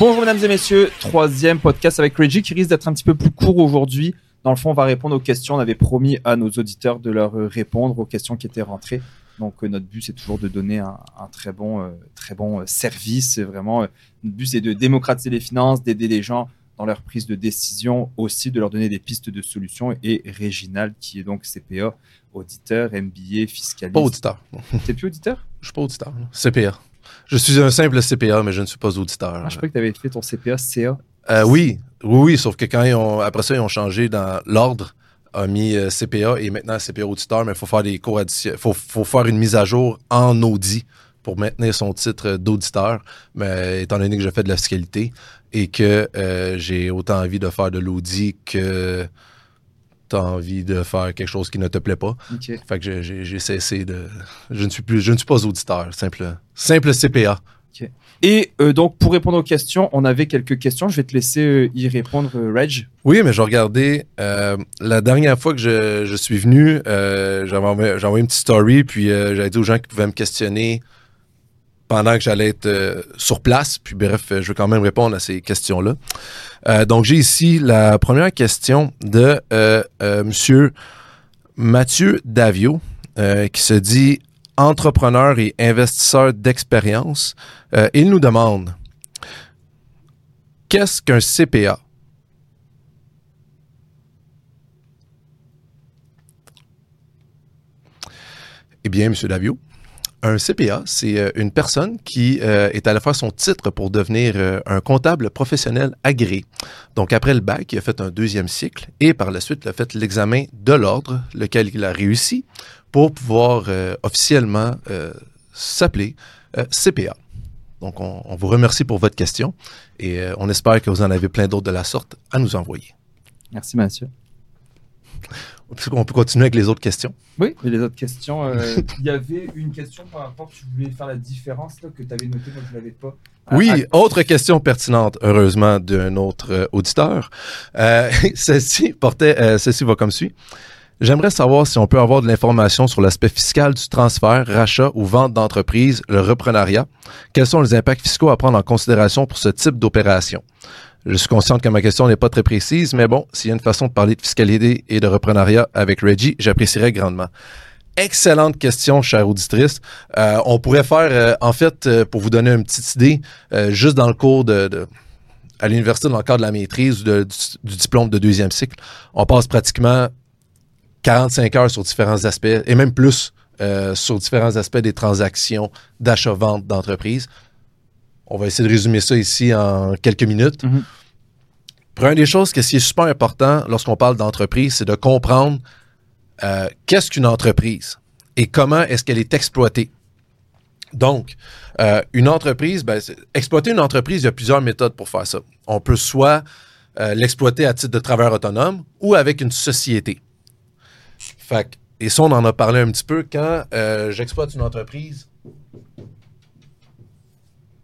Bonjour mesdames et messieurs, troisième podcast avec Reggie qui risque d'être un petit peu plus court aujourd'hui. Dans le fond, on va répondre aux questions. On avait promis à nos auditeurs de leur euh, répondre aux questions qui étaient rentrées. Donc euh, notre but c'est toujours de donner un, un très bon, euh, très bon euh, service. Vraiment, notre but c'est de démocratiser les finances, d'aider les gens dans leur prise de décision, aussi de leur donner des pistes de solutions. Et Réginald, qui est donc CPA, auditeur, MBA, fiscaliste. Pas auditeur. T'es plus auditeur? Je suis pas auditeur. non. CPA. Je suis un simple CPA, mais je ne suis pas auditeur. ah, Je croyais que tu avais fait ton CPA, CA. Euh, oui, oui, oui, sauf que quand ils ont, après ça, ils ont changé dans l'ordre, a mis euh, CPA et maintenant CPA auditeur, mais il faut faire des cours faut, faut faire une mise à jour en audit pour maintenir son titre d'auditeur. Mais étant donné que je fais de la fiscalité et que euh, j'ai autant envie de faire de l'audit que tu as envie de faire quelque chose qui ne te plaît pas. Ok. Fait que j'ai- cessé de. Je ne suis plus. Je ne suis pas auditeur. Simple, simple CPA. Et euh, donc, pour répondre aux questions, on avait quelques questions. Je vais te laisser euh, y répondre, euh, Reg. Oui, mais je regardais. la dernière fois que je, je suis venu, j'avais envoyé, envoyé une petite story, puis j'avais dit aux gens qui pouvaient me questionner pendant que j'allais être euh, sur place. Puis bref, je vais quand même répondre à ces questions-là. Euh, donc, j'ai ici la première question de euh, euh, Monsieur Mathieu Davio, qui se dit entrepreneur et investisseur d'expérience. Il nous demande qu'est-ce qu'un CPA? Eh bien, M. Davio, un CPA, c'est euh, une personne qui euh, est à la fois son titre pour devenir euh, un comptable professionnel agréé. Donc, après le bac, il a fait un deuxième cycle et par la suite, il a fait l'examen de l'ordre, lequel il a réussi pour pouvoir officiellement s'appeler CPA. Donc, on, vous remercie pour votre question et on espère que vous en avez plein d'autres de la sorte à nous envoyer. Merci, Mathieu. On peut continuer avec les autres questions. Oui, et les autres questions. euh, Il y avait une question par rapport, tu voulais faire la différence là, que tu avais notée, moi je ne l'avais pas. Oui, Ah, autre question pertinente, heureusement, d'un autre euh, auditeur. Euh, celle-ci portait, euh, celle-ci va comme suit. J'aimerais savoir si on peut avoir de l'information sur l'aspect fiscal du transfert, rachat ou vente d'entreprise, le reprenariat. Quels sont les impacts fiscaux à prendre en considération pour ce type d'opération? Je suis consciente que ma question n'est pas très précise, mais bon, s'il y a une façon de parler de fiscalité et de reprenariat avec Reggie, j'apprécierais grandement. Excellente question, chère auditrice. Euh, on pourrait faire, euh, en fait, euh, pour vous donner une petite idée, juste dans le cours de, à l'université, dans le cadre de la maîtrise ou du, diplôme de deuxième cycle, on passe pratiquement 45 heures sur différents aspects, et même plus sur différents aspects des transactions d'achat-vente d'entreprise. On va essayer de résumer ça ici en quelques minutes. Mhm. Première des choses, ce qui est super important lorsqu'on parle d'entreprise, c'est de comprendre euh, qu'est-ce qu'une entreprise et comment est-ce qu'elle est exploitée. Donc, euh, une entreprise, ben, c'est- exploiter une entreprise, il y a plusieurs méthodes pour faire ça. On peut soit euh, l'exploiter à titre de travailleur autonome ou avec une société. Fait que- et ça, on en a parlé un petit peu quand j'exploite une entreprise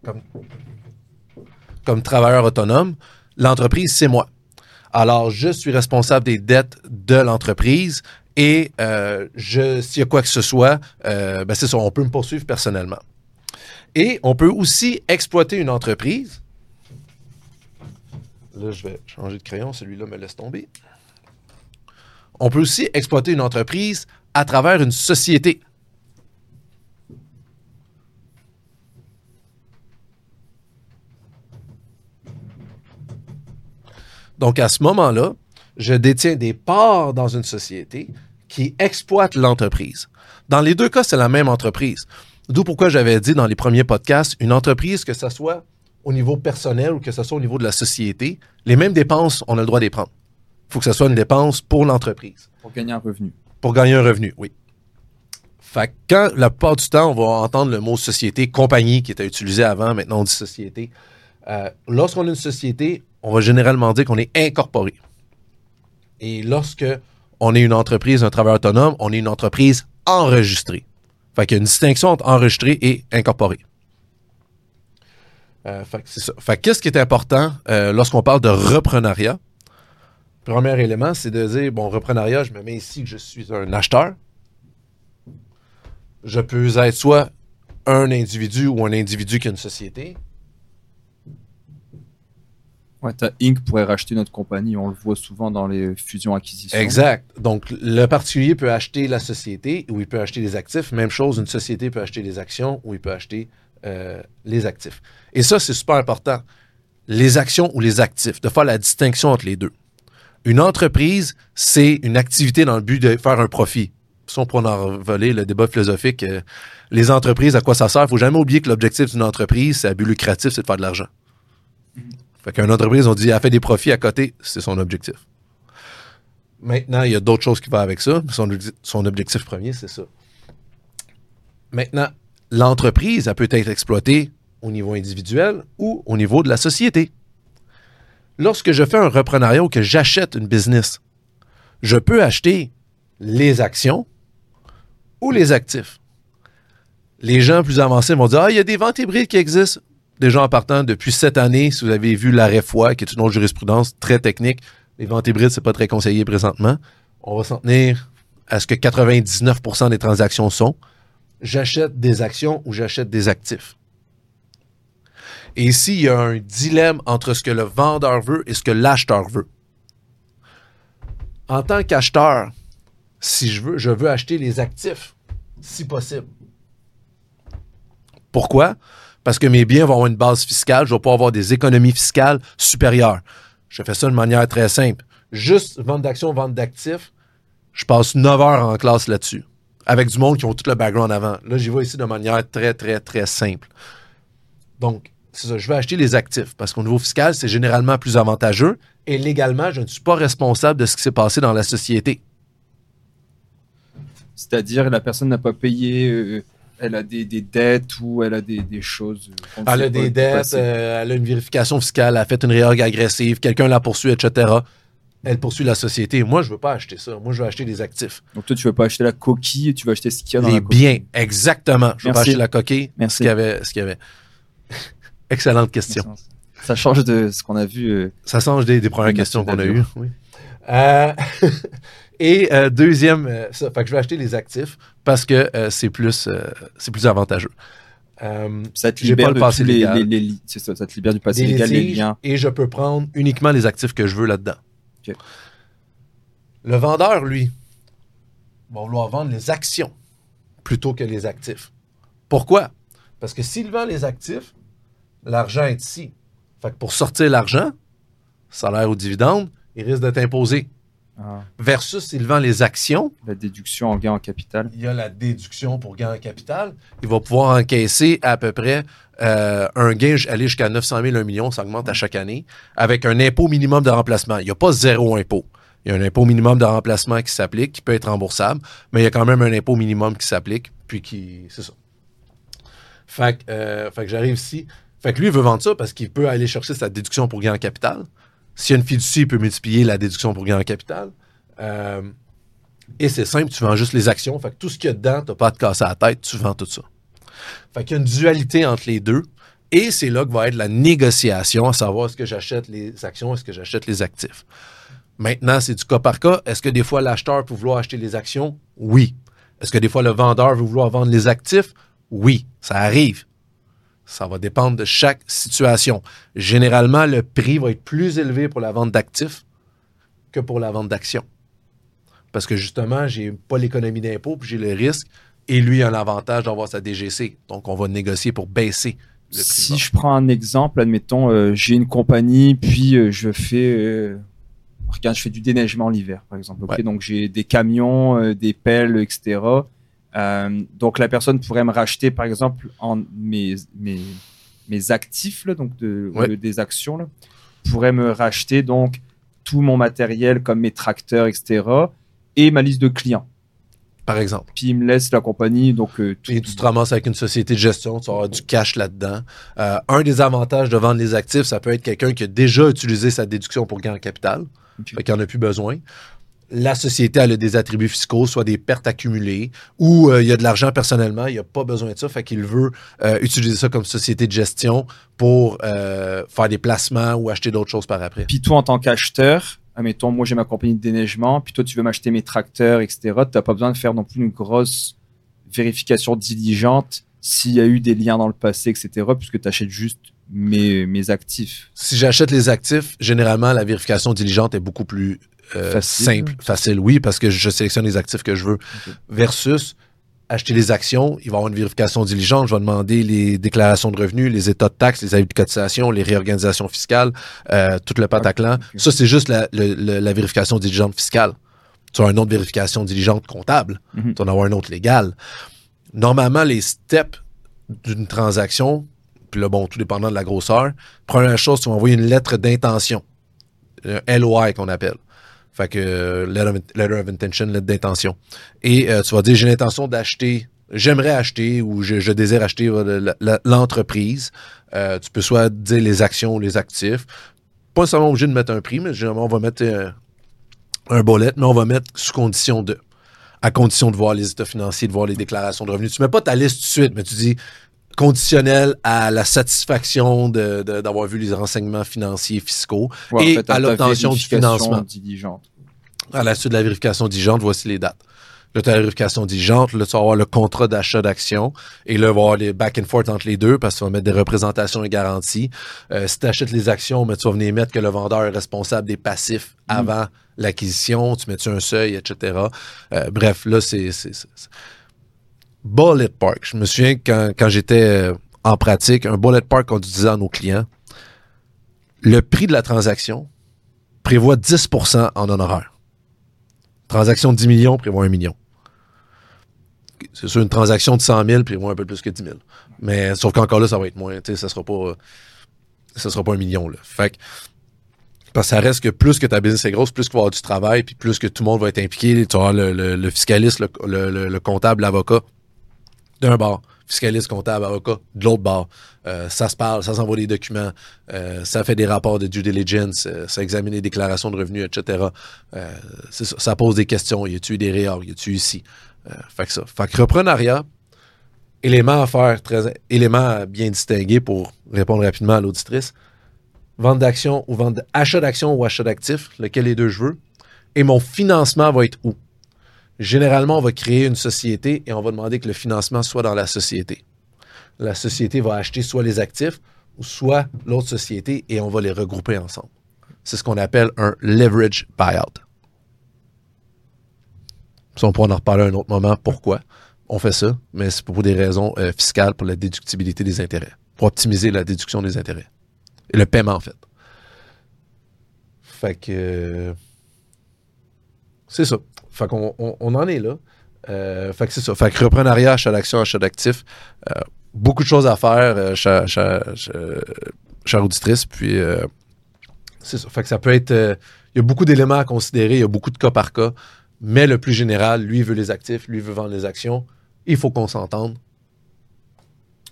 comme, comme travailleur autonome. L'entreprise, c'est moi. Alors, je suis responsable des dettes de l'entreprise et euh, s'il y a quoi que ce soit, euh, ben c'est ça, on peut me poursuivre personnellement. Et on peut aussi exploiter une entreprise. Là, je vais changer de crayon, celui-là me laisse tomber. On peut aussi exploiter une entreprise à travers une société. Donc, à ce moment-là, je détiens des parts dans une société qui exploite l'entreprise. Dans les deux cas, c'est la même entreprise. D'où pourquoi j'avais dit dans les premiers podcasts, une entreprise, que ce soit au niveau personnel ou que ce soit au niveau de la société, les mêmes dépenses, on a le droit de les prendre. Il faut que ce soit une dépense pour l'entreprise. Pour gagner un revenu. Pour gagner un revenu, oui. Fait que quand la plupart du temps, on va entendre le mot société, compagnie qui était utilisé avant, maintenant on dit société. Euh, lorsqu'on a une société, on va généralement dire qu'on est incorporé. Et lorsque on est une entreprise, un travailleur autonome, on est une entreprise enregistrée. Fait qu'il y a une distinction entre enregistré et incorporé. Euh, fait qu'est-ce qui est important euh, lorsqu'on parle de reprenariat? Premier élément, c'est de dire, bon, reprenariat, je me mets ici que je suis un acheteur. Je peux être soit un individu ou un individu qui a une société. Inc. pourrait racheter notre compagnie. On le voit souvent dans les fusions-acquisitions. Exact. Donc, le particulier peut acheter la société ou il peut acheter les actifs. Même chose, une société peut acheter les actions ou il peut acheter euh, les actifs. Et ça, c'est super important. Les actions ou les actifs, de faire la distinction entre les deux. Une entreprise, c'est une activité dans le but de faire un profit. Si on pourrait en voler le débat philosophique, euh, les entreprises, à quoi ça sert? Il faut jamais oublier que l'objectif d'une entreprise, c'est à but lucratif, c'est de faire de l'argent. Fait qu'une entreprise, on dit, elle fait des profits à côté, c'est son objectif. Maintenant, il y a d'autres choses qui vont avec ça. Son, son objectif premier, c'est ça. Maintenant, l'entreprise, elle peut être exploitée au niveau individuel ou au niveau de la société. Lorsque je fais un reprenariat ou que j'achète une business, je peux acheter les actions ou les actifs. Les gens plus avancés vont dire Ah, il y a des ventes hybrides qui existent. Gens en partant depuis cette année, si vous avez vu l'arrêt foi, qui est une autre jurisprudence très technique, les ventes hybrides, c'est pas très conseillé présentement. On va s'en tenir à ce que 99% des transactions sont. J'achète des actions ou j'achète des actifs. Et ici, il y a un dilemme entre ce que le vendeur veut et ce que l'acheteur veut. En tant qu'acheteur, si je veux, je veux acheter les actifs, si possible. Pourquoi? Parce que mes biens vont avoir une base fiscale, je vais pas avoir des économies fiscales supérieures. Je fais ça de manière très simple. Juste vente d'actions, vente d'actifs, je passe 9 heures en classe là-dessus. Avec du monde qui ont tout le background avant. Là, j'y vais ici de manière très, très, très simple. Donc, c'est ça, je vais acheter les actifs parce qu'au niveau fiscal, c'est généralement plus avantageux et légalement, je ne suis pas responsable de ce qui s'est passé dans la société. C'est-à-dire, la personne n'a pas payé, euh, elle a des, des, dettes ou elle a des, des choses. Euh, elle a des dettes, euh, elle a une vérification fiscale, elle a fait une réorg agressive, quelqu'un la poursuit, etc. Elle poursuit la société. Moi, je veux pas acheter ça. Moi, je veux acheter des actifs. Donc, toi, tu veux pas acheter la coquille, tu veux acheter ce qu'il y a dans Les la coquille. biens, exactement. Je veux pas acheter la coquille, Merci. ce qu'il y avait. Ce qu'il y avait. Excellente question. Ça change de ce qu'on a vu. euh, Ça change des, des premières questions qu'on a eues. Oui. Euh, et euh, deuxième, euh, ça, fait que je vais acheter les actifs parce que euh, c'est plus, c'est plus avantageux. Ça te libère pas le de passé les, légal. les- les ça, ça te libère du passé des légal, les litiges, liens. et je peux prendre uniquement les actifs que je veux là-dedans. Le vendeur, lui, va vouloir vendre les actions plutôt que les actifs. Pourquoi? Parce que s'il vend les actifs, l'argent est ici. Fait que pour sortir l'argent, salaire ou dividende, il risque d'être imposé. Ah, Versus s'il vend les actions, la déduction en gain en capital. il y a la déduction pour gain en capital. Il va pouvoir encaisser à peu près euh, un gain aller jusqu'à 900 000, 1 million, ça augmente à chaque année, avec un impôt minimum de remplacement. Il n'y a pas zéro impôt. Il y a un impôt minimum de remplacement qui s'applique, qui peut être remboursable, mais il y a quand même un impôt minimum qui s'applique, puis qui. C'est ça. Fait que, euh, fait que j'arrive ici. Fait que lui, il veut vendre ça parce qu'il peut aller chercher sa déduction pour gain en capital. S'il y a une fiducie, il peut multiplier la déduction pour gain en capital. Euh, et c'est simple, tu vends juste les actions. Fait que tout ce qu'il y a dedans, tu n'as pas à te casser la tête, tu vends tout ça. Fait qu'il y a une dualité entre les deux. Et c'est là que va être la négociation, à savoir est-ce que j'achète les actions, est-ce que j'achète les actifs. Maintenant, c'est du cas par cas. Est-ce que des fois l'acheteur peut vouloir acheter les actions? Oui. Est-ce que des fois le vendeur veut vouloir vendre les actifs? Oui, ça arrive. Ça va dépendre de chaque situation. Généralement, le prix va être plus élevé pour la vente d'actifs que pour la vente d'actions. Parce que justement, j'ai pas l'économie d'impôt, puis j'ai le risque, et lui a l'avantage d'avoir sa DGC. Donc, on va négocier pour baisser le prix. Si je prends un exemple, admettons, euh, j'ai une compagnie, puis euh, je fais, euh, regarde, je fais du déneigement l'hiver, par exemple. Ouais. Donc j'ai des camions, des pelles, etc. Euh, donc la personne pourrait me racheter, par exemple, en mes mes mes actifs, là, donc de, Ouais. de- des actions, là, pourrait me racheter donc tout mon matériel comme mes tracteurs, etc. Et ma liste de clients. Par exemple. Puis il me laisse la compagnie, donc euh, tout. Et tu te ramasses avec une société de gestion, tu avoir du cash là-dedans. Euh, un des avantages de vendre les actifs, ça peut être quelqu'un qui a déjà utilisé sa déduction pour gain en capital, Ok. fait qu'il n'en a plus besoin. La société a des attributs fiscaux, soit des pertes accumulées, ou euh, il y a de l'argent personnellement, il n'a pas besoin de ça, fait qu'il veut euh, utiliser ça comme société de gestion pour euh, faire des placements ou acheter d'autres choses par après. Puis toi, en tant qu'acheteur, admettons, moi j'ai ma compagnie de déneigement, puis toi tu veux m'acheter mes tracteurs, etc. Tu n'as pas besoin de faire non plus une grosse vérification diligente s'il y a eu des liens dans le passé, etc. Puisque tu achètes juste mes, mes actifs. Si j'achète les actifs, généralement, la vérification diligente est beaucoup plus euh, Facile. simple, facile, oui, parce que je sélectionne les actifs que je veux. Versus acheter les actions, il va y avoir une vérification diligente. Je vais demander les déclarations de revenus, les états de taxes, les avis de cotisation, les réorganisations fiscales, euh, tout le pataclan. Ok. Ça, c'est juste la, le- le- la vérification diligente fiscale. Tu as une autre vérification diligente comptable. Mhm. Tu en avoir une autre légale. Normalement, les steps d'une transaction, puis bon, tout dépendant de la grosseur, première chose, tu vas envoyer une lettre d'intention. Un LOI qu'on appelle. Fait que euh, letter of, intention, lettre d'intention. Et euh, tu vas dire j'ai l'intention d'acheter, j'aimerais acheter ou je, désire acheter euh, l'entreprise. Euh, tu peux soit dire les actions ou les actifs. Pas nécessairement obligé de mettre un prix, mais généralement on va mettre euh, un bullet, mais on va mettre sous condition de. À condition de voir les états financiers, de voir les déclarations de revenus. Tu mets pas ta liste tout de suite, mais tu dis conditionnel à la satisfaction de- de- d'avoir vu les renseignements financiers fiscaux Ouais, et en fait, à l'obtention du financement. diligente. À la suite de la vérification diligente, voici les dates. Là, tu as la vérification diligente, là, tu vas avoir le contrat d'achat d'actions, et là, il va y avoir les back and forth entre les deux parce que tu vas mettre des représentations et garanties. Euh, si tu achètes les actions, mais tu vas venir mettre que le vendeur est responsable des passifs avant l'acquisition, tu mets-tu un seuil, etc. Euh, bref, là, c'est... c'est- c'est- c'est- Bullet Park. Je me souviens quand, quand j'étais euh, en pratique, un Bullet Park qu'on disait à nos clients, le prix de la transaction prévoit 10% en honoraires. Transaction de 10 millions prévoit 1 million. C'est sûr, une transaction de 100 000 prévoit un peu plus que 10 000. Mais sauf qu'encore là, ça va être moins. Ça sera pas, euh, ça sera pas un million. Là. Fait que, parce que ça reste que plus que ta business est grosse, plus qu'il va y avoir du travail, puis plus que tout le monde va être impliqué. Tu vas avoir le, le- le fiscaliste, le- le comptable, l'avocat d'un bord, fiscaliste, comptable, avocat de l'autre bord. Euh, ça se parle, ça s'envoie des documents, euh, ça fait des rapports de due diligence, euh, ça examine les déclarations de revenus, etc. Ça, ça pose des questions. Y a-tu des réorgs? Y a-tu ici? Fait que ça. Fait que reprenariat, élément à faire, très, élément à bien distinguer pour répondre rapidement à l'auditrice. Vente d'actions ou vente, achat d'actions ou achat d'actifs, lequel des deux je veux? Et mon financement va être où? Généralement, on va créer une société et on va demander que le financement soit dans la société. La société va acheter soit les actifs ou soit l'autre société et on va les regrouper ensemble. C'est ce qu'on appelle un leverage buyout. Ça, on pourra en reparler à un autre moment. Pourquoi on fait ça? Mais c'est pour des raisons euh, fiscales, pour la déductibilité des intérêts, pour optimiser la déduction des intérêts. Et le paiement, en fait. Fait que. euh, c'est ça. Fait qu'on on, on en est là. Euh, fait que c'est ça. Fait que reprenariat, achat d'action, achat d'actifs. Euh, beaucoup de choses à faire, euh, chère, chère auditrice. Puis, c'est ça. Fait que ça peut être. Il y a beaucoup d'éléments à considérer, il y a beaucoup de cas par cas. Mais le plus général, lui veut les actifs, lui veut vendre les actions. Il faut qu'on s'entende.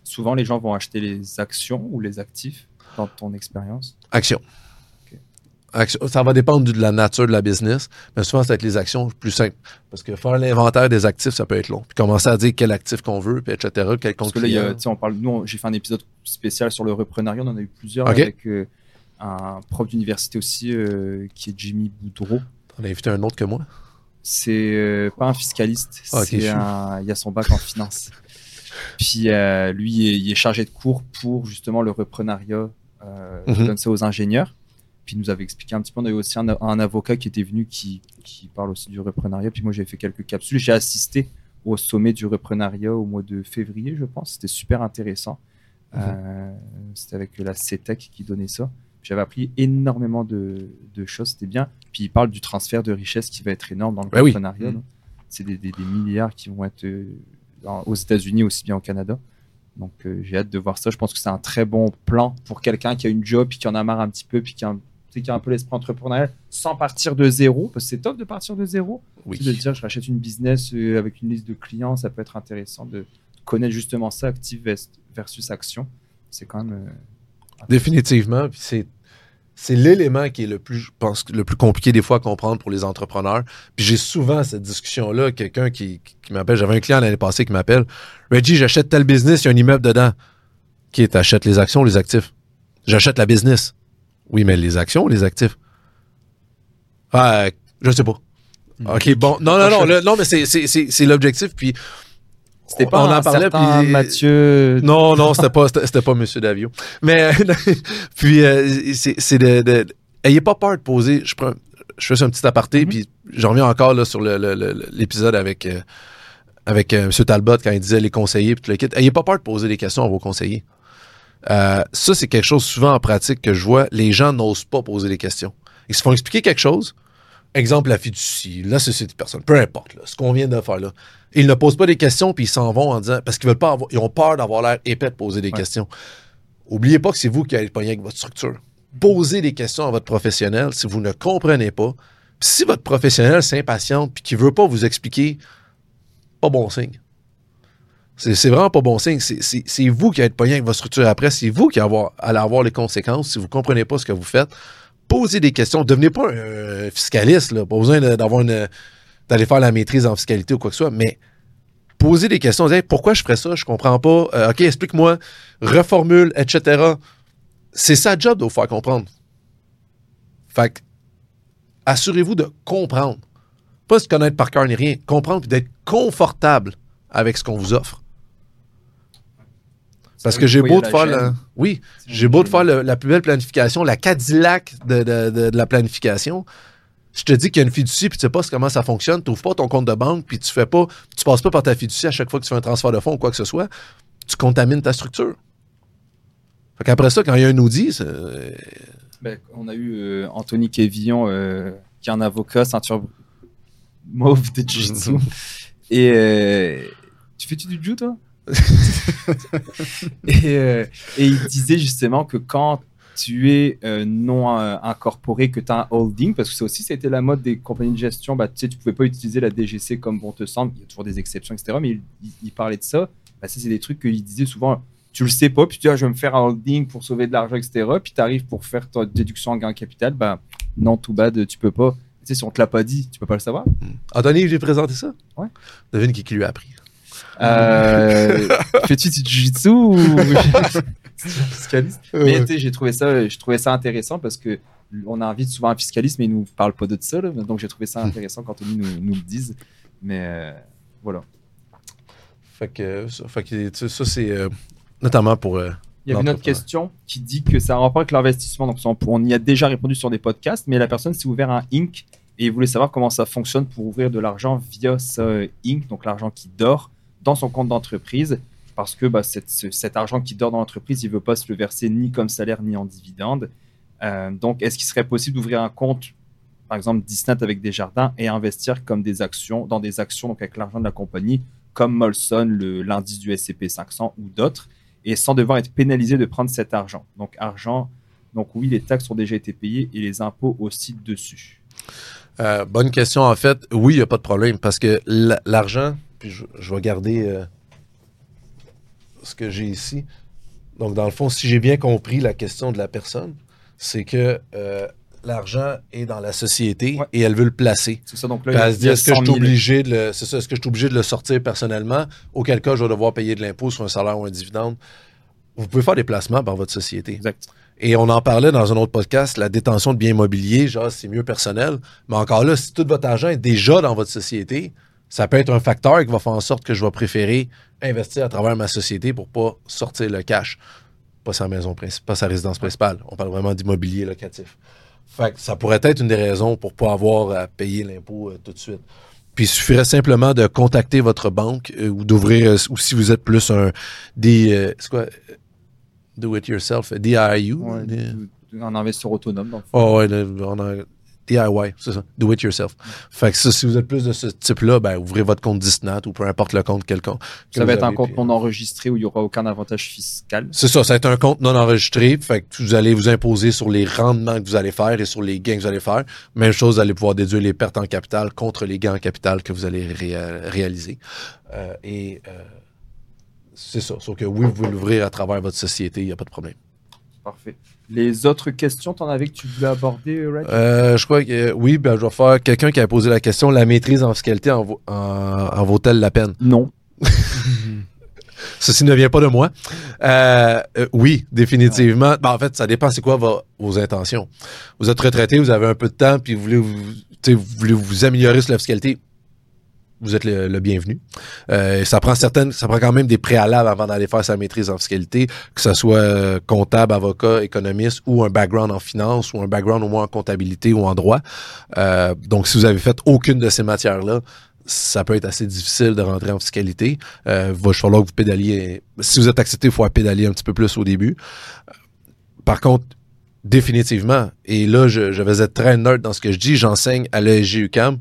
Souvent, les gens vont acheter les actions ou les actifs dans ton expérience? Action. Action. Ça va dépendre de la nature de la business, mais souvent, c'est avec les actions plus simple. Parce que faire l'inventaire des actifs, ça peut être long. Puis commencer à dire quel actif qu'on veut, puis etc., quel Parce que là, il y a- on parle, nous, j'ai fait un épisode spécial sur le reprenariat. On en a eu plusieurs avec euh, un prof d'université aussi euh, qui est Jimmy Boudreau. On a invité un autre que moi. C'est euh, pas un fiscaliste, Ah, ok, je c'est suis- un, il a son bac en finance. Puis euh, lui, il est, il est chargé de cours pour justement le reprenariat. Mhm. donne ça aux ingénieurs. Puis il nous avait expliqué un petit peu. On a eu aussi un, un avocat qui était venu qui, qui parle aussi du reprenariat. Puis moi, j'ai fait quelques capsules. J'ai assisté au sommet du reprenariat au mois de février, je pense. C'était super intéressant. Mhm. Euh, C'était avec la CETEC qui donnait ça. J'avais appris énormément de, de choses, c'était bien. Puis il parle du transfert de richesse qui va être énorme dans le oui. reprenariat. Mhm. C'est des, des- des milliards qui vont être euh, aux États-Unis aussi bien au Canada. Donc euh, j'ai hâte de voir ça. Je pense que c'est un très bon plan pour quelqu'un qui a une job puis qui en a marre un petit peu puis qui a, un, qui a un peu l'esprit entrepreneurial sans partir de zéro. Parce que c'est top de partir de zéro. Oui. De dire je rachète une business euh, avec une liste de clients, ça peut être intéressant de connaître justement ça, active vers- versus action. C'est quand même. euh, Définitivement. Puis c'est, c'est l'élément qui est le plus, je pense, le plus compliqué des fois à comprendre pour les entrepreneurs. Puis j'ai souvent cette discussion-là. Quelqu'un qui, qui m'appelle, j'avais un client l'année passée qui m'appelle Reggie, j'achète tel business, il y a un immeuble dedans. Qui est, t'achètes les actions ou les actifs J'achète la business. Oui, mais les actions ou les actifs Ah, je sais pas. OK, bon. Non, non, non. le- non, mais c'est, l'objectif. Puis C'était pas on en parlait, puis- Mathieu. Non, non, c'était pas, c'était pas Monsieur Davio. Mais puis euh, c'est de, de- ayez pas peur de poser. Je prends, je fais un petit aparté, Mhm. puis j'en reviens encore là sur l'épisode avec euh, avec euh, Monsieur Talbot quand il disait les conseillers puis tout le kit. Ayez pas peur de poser des questions à vos conseillers. Euh, ça c'est quelque chose souvent en pratique que je vois. Les gens n'osent pas poser des questions. Ils se font expliquer quelque chose. Exemple, la fiducie, la société de personne, peu importe, là, ce qu'on vient de faire là. Ils ne posent pas des questions puis ils s'en vont en disant parce qu'ils veulent pas avoir, ils ont peur d'avoir l'air épais de poser des Ouais. questions. Oubliez pas que c'est vous qui allez le pogner avec votre structure. Posez des questions à votre professionnel si vous ne comprenez pas. Si votre professionnel s'impatiente puis qu'il veut pas vous expliquer, pas bon signe. C'est vraiment pas bon signe. C'est- vous qui être pogné avec votre structure après. C'est vous qui allez avoir les conséquences si vous comprenez pas ce que vous faites. Posez des questions. Devenez pas un euh, fiscaliste. Pas besoin d'aller faire la maîtrise en fiscalité ou quoi que ce soit, mais posez des questions. Hey, pourquoi je ferais ça? Je comprends pas. Euh, OK, explique-moi. Reformule, etc. C'est sa job de vous faire comprendre. Fait assurez-vous de comprendre. Pas se connaître par cœur ni rien. Comprendre puis d'être confortable avec ce qu'on vous offre. Parce que j'ai beau de faire la... Oui, j'ai beau de faire le- la plus belle planification, la Cadillac de, de- de- de la planification. Je te dis qu'il y a une fiducie puis tu sais pas comment ça fonctionne, tu pas ton compte de banque puis tu fais pas, tu passes pas par ta fiducie à chaque fois que tu fais un transfert de fonds ou quoi que ce soit, tu contamines ta structure. Fait qu'après ça, quand il y a un audit, Ben, on a eu euh, Anthony Kévillon, euh, qui est un avocat, ceinture mauve de Jiu-Jitsu. Et euh, tu fais-tu du Jiu, toi? et, euh, et il disait justement que quand tu es euh, non euh, incorporé, que tu as un holding, parce que ça aussi, c'était la mode des compagnies de gestion, bah, tu sais, tu pouvais pas utiliser la DGC comme bon te semble, il y a toujours des exceptions, etc. Mais il, il- il parlait de ça. Bah, ça, c'est des trucs qu'il disait souvent. Tu le sais pas, puis tu dis, ah, je vais me faire un holding pour sauver de l'argent, etc. Puis tu arrives pour faire ta déduction en gain capital, bah, non, tout bad, tu peux pas. Tu sais, si on te l'a pas dit, tu peux pas le savoir. Anthony, j'ai présenté ça? Ouais. Devine qui, qui lui a appris. Euh, Fais-tu du jiu-jitsu ou fiscaliste? Mais j'ai trouvé ça, j'ai trouvé ça intéressant parce que on invite souvent un fiscaliste, mais il nous parle pas de ça. là. donc j'ai trouvé ça intéressant quand nous, nous le dise. Mais euh, voilà. Fait que fait que, ça c'est euh, notamment pour... euh, Il y avait une autre question qui dit que ça a un rapport avec l'investissement. Donc, on, on y a déjà répondu sur des podcasts, mais la personne s'est ouvert un Inc. et voulait savoir comment ça fonctionne pour ouvrir de l'argent via ce Inc., donc l'argent qui dort, dans son compte d'entreprise. Parce que bah, cet argent qui dort dans l'entreprise, il ne veut pas se le verser ni comme salaire ni en dividende. Euh, donc, est-ce qu'il serait possible d'ouvrir un compte, par exemple Disney avec des jardins, et investir comme des actions, dans des actions, donc avec l'argent de la compagnie, comme Molson, l'indice du SCP 500 ou d'autres et sans devoir être pénalisé de prendre cet argent? Donc argent, donc oui, les taxes ont déjà été payées et les impôts aussi dessus. Euh, bonne question, en fait. Oui, il n'y a pas de problème parce que l'argent, puis je, je vais garder euh, ce que j'ai ici. Donc, dans le fond, si j'ai bien compris la question de la personne, c'est que euh, l'argent est dans la société Ouais. et elle veut le placer. C'est ça, donc là, Puis elle se dit, est-ce que, je 100 suis 000. obligé de le, c'est ça, est-ce que je suis obligé de le sortir personnellement, auquel cas je vais devoir payer de l'impôt sur un salaire ou un dividende. Vous pouvez faire des placements par votre société. Exact. Et on en parlait dans un autre podcast, la détention de biens immobiliers, genre c'est mieux personnel. Mais encore là, si tout votre argent est déjà dans votre société, ça peut être un facteur qui va faire en sorte que je vais préférer investir à travers ma société pour pas sortir le cash. Pas sa maison principale, pas sa résidence principale. On parle vraiment d'immobilier locatif. Fait que ça pourrait être une des raisons pour pas avoir à payer l'impôt euh, tout de suite. Puis il suffirait simplement de contacter votre banque euh, ou d'ouvrir, euh, ou si vous êtes plus un des, c'est quoi, do it yourself, DIU, Ouais, des- de- un investisseur autonome. Oh ouais, le- on a DIY, c'est ça. Do it yourself. Fait que ça, si vous êtes plus de ce type-là, ben, ouvrez votre compte Disnat ou peu importe le compte quelconque. que Ça va être un compte puis- non enregistré où il n'y aura aucun avantage fiscal. C'est ça, ça va être un compte non enregistré. Fait que vous allez vous imposer sur les rendements que vous allez faire et sur les gains que vous allez faire. Même chose, vous allez pouvoir déduire les pertes en capital contre les gains en capital que vous allez réa- réaliser. Euh, et euh, c'est ça. Sauf que oui, vous pouvez l'ouvrir à travers votre société, il n'y a pas de problème. Parfait. Les autres questions, t'en avais que tu voulais aborder, Red? Euh, je crois que euh, oui, ben, je vais faire quelqu'un qui a posé la question la maîtrise en fiscalité en, vaut- en, en vaut-elle la peine? Non. Ceci ne vient pas de moi. Euh, euh, oui, définitivement. Ben, en fait, ça dépend c'est quoi vos, vos intentions? Vous êtes retraité, vous avez un peu de temps, puis vous voulez vous voulez vous améliorer sur la fiscalité. Vous êtes le, bienvenu. Euh, ça prend certaines, ça prend quand même des préalables avant d'aller faire sa maîtrise en fiscalité, que ce soit euh, comptable, avocat, économiste ou un background en finance ou un background au moins en comptabilité ou en droit. Euh, donc, si vous avez fait aucune de ces matières-là, ça peut être assez difficile de rentrer en fiscalité. Euh, va falloir que vous pédaliez. Si vous êtes accepté, il faut pédaler un petit peu plus au début. Par contre, définitivement, et là, je, vais être très nerd dans ce que je dis, j'enseigne à l'ESG-UQAM.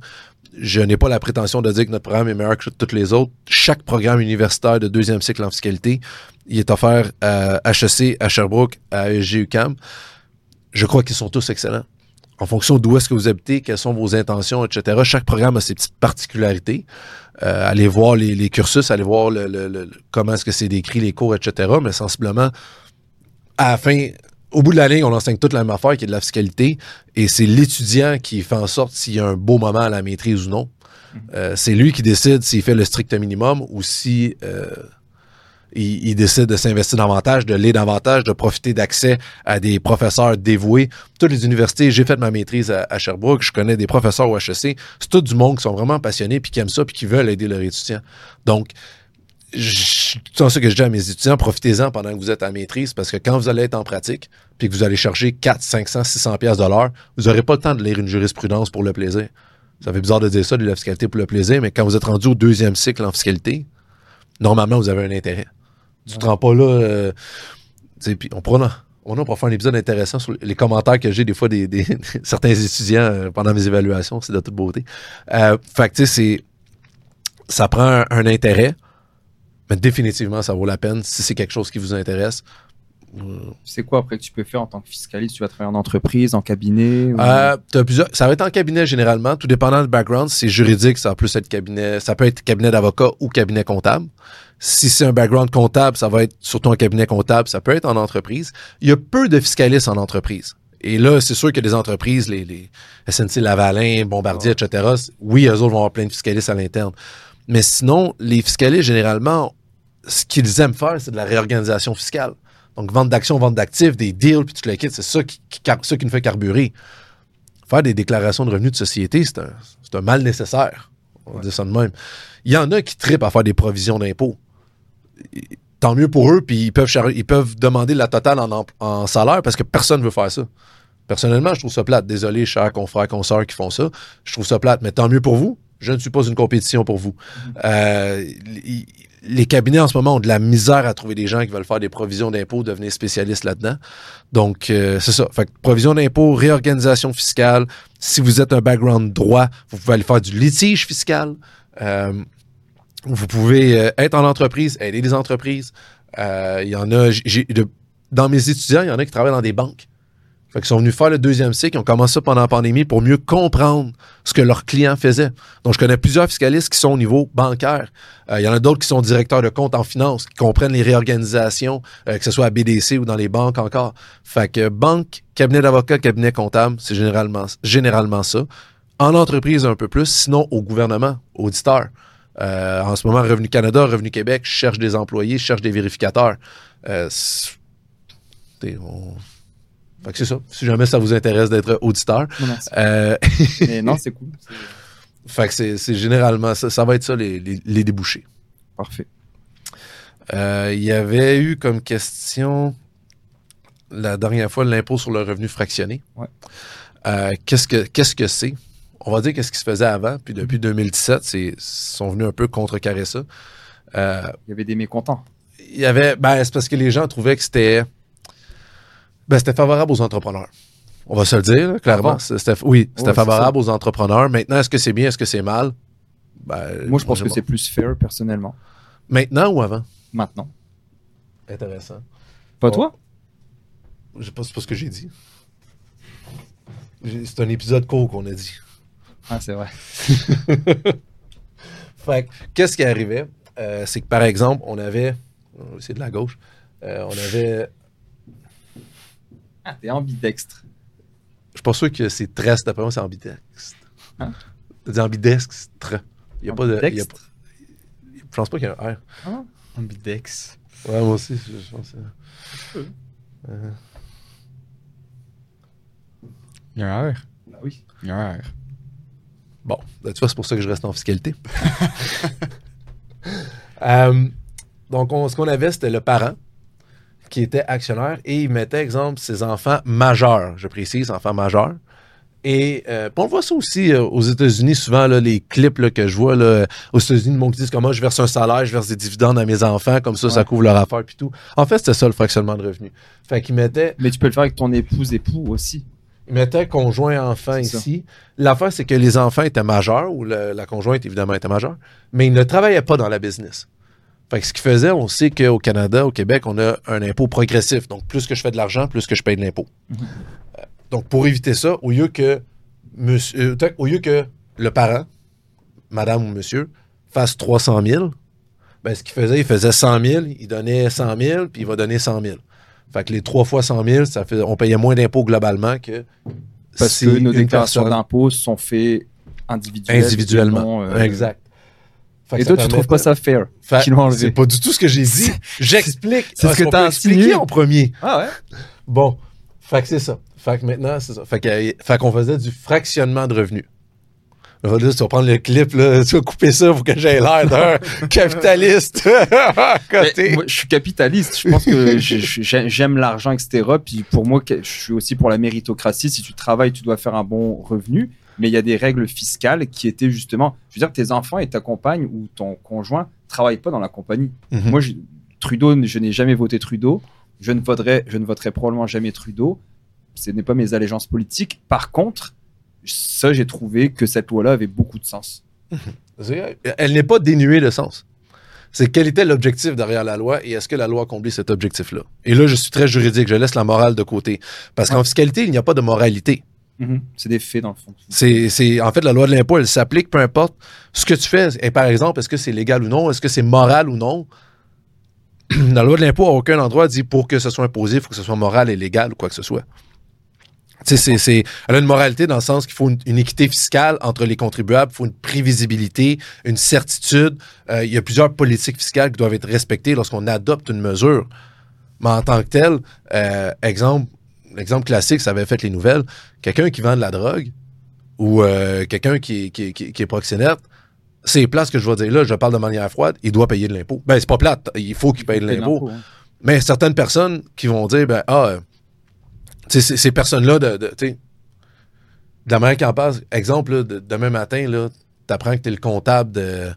Je n'ai pas la prétention de dire que notre programme est meilleur que tous les autres. Chaque programme universitaire de deuxième cycle en fiscalité, il est offert à HEC, à Sherbrooke, à ESG-UQAM. Je crois qu'ils sont tous excellents en fonction d'où est-ce que vous habitez, quelles sont vos intentions, etc. Chaque programme a ses petites particularités. Euh, allez voir les, cursus, allez voir comment est-ce que c'est décrit, les cours, etc. Mais sensiblement, à la fin, au bout de la ligne, on enseigne toute la même affaire qui est de la fiscalité et c'est l'étudiant qui fait en sorte s'il y a un beau moment à la maîtrise ou non. Mm-hmm. Euh, c'est lui qui décide s'il fait le strict minimum ou si... Euh, il, il, décide de s'investir davantage, de lire davantage, de profiter d'accès à des professeurs dévoués. Toutes les universités, j'ai fait ma maîtrise à, à, Sherbrooke, je connais des professeurs au HEC. C'est tout du monde qui sont vraiment passionnés puis qui aiment ça puis qui veulent aider leurs étudiants. Donc, c'est ça que je dis à mes étudiants, profitez-en pendant que vous êtes à maîtrise parce que quand vous allez être en pratique puis que vous allez chercher 4, 500, 600 pièces de l'heure, vous n'aurez pas le temps de lire une jurisprudence pour le plaisir. Ça fait bizarre de dire ça, de la fiscalité pour le plaisir, mais quand vous êtes rendu au deuxième cycle en fiscalité, normalement, vous avez un intérêt. Tu te rends pas là. Euh, puis on pourra, on pourra faire un épisode intéressant sur les commentaires que j'ai des fois des, certains étudiants euh, pendant mes évaluations. C'est de toute beauté. Euh, fait ça prend un, intérêt, mais définitivement, ça vaut la peine si c'est quelque chose qui vous intéresse. C'est quoi après que tu peux faire en tant que fiscaliste? Tu vas travailler en entreprise, en cabinet ou... euh, plusieurs... Ça va être en cabinet généralement, tout dépendant du background. C'est juridique, ça va plus être cabinet, ça peut être cabinet d'avocat ou cabinet comptable. Si c'est un background comptable, ça va être surtout un cabinet comptable, ça peut être en entreprise. Il y a peu de fiscalistes en entreprise. Et là, c'est sûr que les entreprises, les, les SNC Lavalin, Bombardier, oh. etc., oui, eux autres vont avoir plein de fiscalistes à l'interne. Mais sinon, les fiscalistes, généralement, ce qu'ils aiment faire, c'est de la réorganisation fiscale. Donc, vente d'actions, vente d'actifs, des deals, puis tout le kit, c'est ça qui, qui, ça qui nous fait carburer. Faire des déclarations de revenus de société, c'est un, un, mal nécessaire. On ouais. dit ça de même. Il y en a qui tripent à faire des provisions d'impôts. Tant mieux pour eux, puis ils peuvent, ils peuvent demander la totale en, en salaire parce que personne ne veut faire ça. Personnellement, je trouve ça plate. Désolé, chers confrères, consoeurs qui font ça. Je trouve ça plate, mais tant mieux pour vous. Je ne suis pas une compétition pour vous. Mm-hmm. Euh, les cabinets en ce moment ont de la misère à trouver des gens qui veulent faire des provisions d'impôts, devenir spécialistes là-dedans. Donc, euh, c'est ça. Fait que provision d'impôts, réorganisation fiscale. Si vous êtes un background droit, vous pouvez aller faire du litige fiscal. Euh, vous pouvez euh, être en entreprise, aider les entreprises. Il euh, y en a, dans mes étudiants, il y en a qui travaillent dans des banques. Fait qu'ils sont venus faire le deuxième cycle, ils ont commencé ça pendant la pandémie pour mieux comprendre ce que leurs clients faisaient. Donc, je connais plusieurs fiscalistes qui sont au niveau bancaire. Il euh, y en a d'autres qui sont directeurs de compte en finance, qui comprennent les réorganisations, euh, que ce soit à BDC ou dans les banques encore. Fait que banque, cabinet d'avocat, cabinet comptable, c'est généralement, généralement ça. En entreprise, un peu plus. Sinon, au gouvernement, auditeur. Euh, en ce moment, Revenu Canada, Revenu Québec cherche des employés, cherche des vérificateurs. Euh, on... Fait que c'est ça. Si jamais ça vous intéresse d'être auditeur. Non, euh... non, c'est cool. Fait que c'est généralement ça, ça va être ça les, les, les débouchés. Parfait. Euh, il y avait eu comme question la dernière fois l'impôt sur le revenu fractionné. Ouais. Euh, qu'est-ce que qu'est-ce que c'est? On va dire qu'est-ce qui se faisait avant, puis depuis 2017, c'est sont venus un peu contrecarrer ça. Il y avait des mécontents. Il y avait, ben c'est parce que les gens trouvaient que c'était ben, c'était favorable aux entrepreneurs. On va se le dire, clairement. C'était, oui, c'était ouais, favorable aux entrepreneurs. Maintenant, est-ce que c'est bien, est-ce que c'est mal? Ben, Moi, je pense que c'est plus fair, personnellement. Maintenant ou avant? Maintenant. Intéressant. Pas bon. toi? Je sais pas, c'est pas ce que j'ai dit. C'est un épisode court qu'on a dit. Ah, c'est vrai. fait qu'est-ce qui arrivait? Euh, c'est que, par exemple, on avait... C'est de la gauche. Euh, on avait ah, t'es ambidextre. Je suis pas sûr que c'est treste, d'après moi, c'est ambidextre. Hein? T'as dit ambidextre. Il y a pas de. Y a, je pense pas qu'il y a un R. Ambidex. Ouais, moi aussi, je, je pense. Euh... Il y a un R. Bah oui. Il y a un R. Bon, ben, tu vois, c'est pour ça que je reste en fiscalité. Euh, donc, on- ce qu'on avait, c'était le parent qui était actionnaire et il mettait, exemple, ses enfants majeurs, je précise, enfants majeurs. Et euh, puis on voit ça aussi euh, aux États-Unis, souvent, là, les clips là, que je vois là, aux États-Unis, le monde qui dit comment je verse un salaire, je verse des dividendes à mes enfants, comme ça, ça couvre leur affaire, puis tout. En fait, c'était ça le fractionnement de revenus. Fait qu'il mettait Mais tu peux le faire avec ton épouse, époux aussi. il mettait conjoint enfant C'est ça. ici. L'affaire, c'est que les enfants étaient majeurs, ou le- la conjointe, évidemment, était majeure, mais ils ne travaillaient pas dans la business. Fait que ce qu'ils faisaient, on sait qu'au Canada, au Québec, on a un impôt progressif. Donc, plus que je fais de l'argent, plus que je paye de l'impôt. Mhm. Euh, Donc, pour éviter ça, au lieu que, monsieur, euh, au lieu que le parent, madame ou monsieur, fasse 300 000, ben, ce qu'il faisait, il faisait 100 000, il donnait 100 000, puis il va donner 100 000. Fait que les 3 fois 100 000, ça fait, on payait moins d'impôts globalement que Parce si que nos déclarations personne- d'impôts sont faites individuellement. individuellement. euh, exact. Fait que Et toi, tu trouves pas ça fair qu'ils l'ont enlevé. C'est pas du tout ce que j'ai dit. J'explique. C'est ce que on t'as insinué. en premier. Ah ouais? Bon. Fait que c'est ça. Fait que maintenant, c'est ça. Fait que- fait qu'on faisait du fractionnement de revenus. Là, tu vas prendre le clip, là, tu vas couper ça pour que j'aie l'air d'un capitaliste côté. moi, je suis capitaliste. Je pense que j'ai- j'aime l'argent, etc. Puis pour moi, que- je suis aussi pour la méritocratie. Si tu travailles, tu dois faire un bon revenu. Mais il y a des règles fiscales qui étaient justement, je veux dire, tes enfants et ta compagne ou ton conjoint travaillent pas dans la compagnie. Mhm. Moi, je- Trudeau, je n'ai jamais voté Trudeau. Je ne voterai, je ne voterai probablement jamais Trudeau. Ce n'est pas mes allégeances politiques. Par contre, ça, j'ai trouvé que cette loi-là avait beaucoup de sens. C'est- Elle n'est pas dénuée de sens. C'est quel était l'objectif derrière la loi et est-ce que la loi a comblé cet objectif-là? Et là, je suis très juridique, je laisse la morale de côté. Parce qu'en fiscalité, il n'y a pas de moralité. C'est des faits dans le fond. C'est, c'est- en fait, la loi de l'impôt, elle s'applique peu importe ce que tu fais. Et par exemple, est-ce que c'est légal ou non? Est-ce que c'est moral ou non? la loi de l'impôt, à aucun endroit, dit pour que ce soit imposé, il faut que ce soit moral et légal ou quoi que ce soit. Tu sais, c'est, c'est- elle a une moralité dans le sens qu'il faut une, une équité fiscale entre les contribuables, il faut une prévisibilité, une certitude. Euh, il y a plusieurs politiques fiscales qui doivent être respectées lorsqu'on adopte une mesure. Mais en tant que tel, euh, exemple, l'exemple classique, ça avait fait les nouvelles, quelqu'un qui vend de la drogue ou euh, quelqu'un qui, qui, qui, qui est proxénète, c'est plate ce que je vais dire là, je parle de manière froide, il doit payer de l'impôt. Ben, c'est pas plate, il faut qu'il paye de l'impôt. hein. Mais certaines personnes qui vont dire, ben, ah, euh, tu sais, ces- ces personnes-là, de, de, tu sais, de la manière qu'ils en parlent, exemple, là, de- demain matin, là, t'apprends que t'es le comptable de,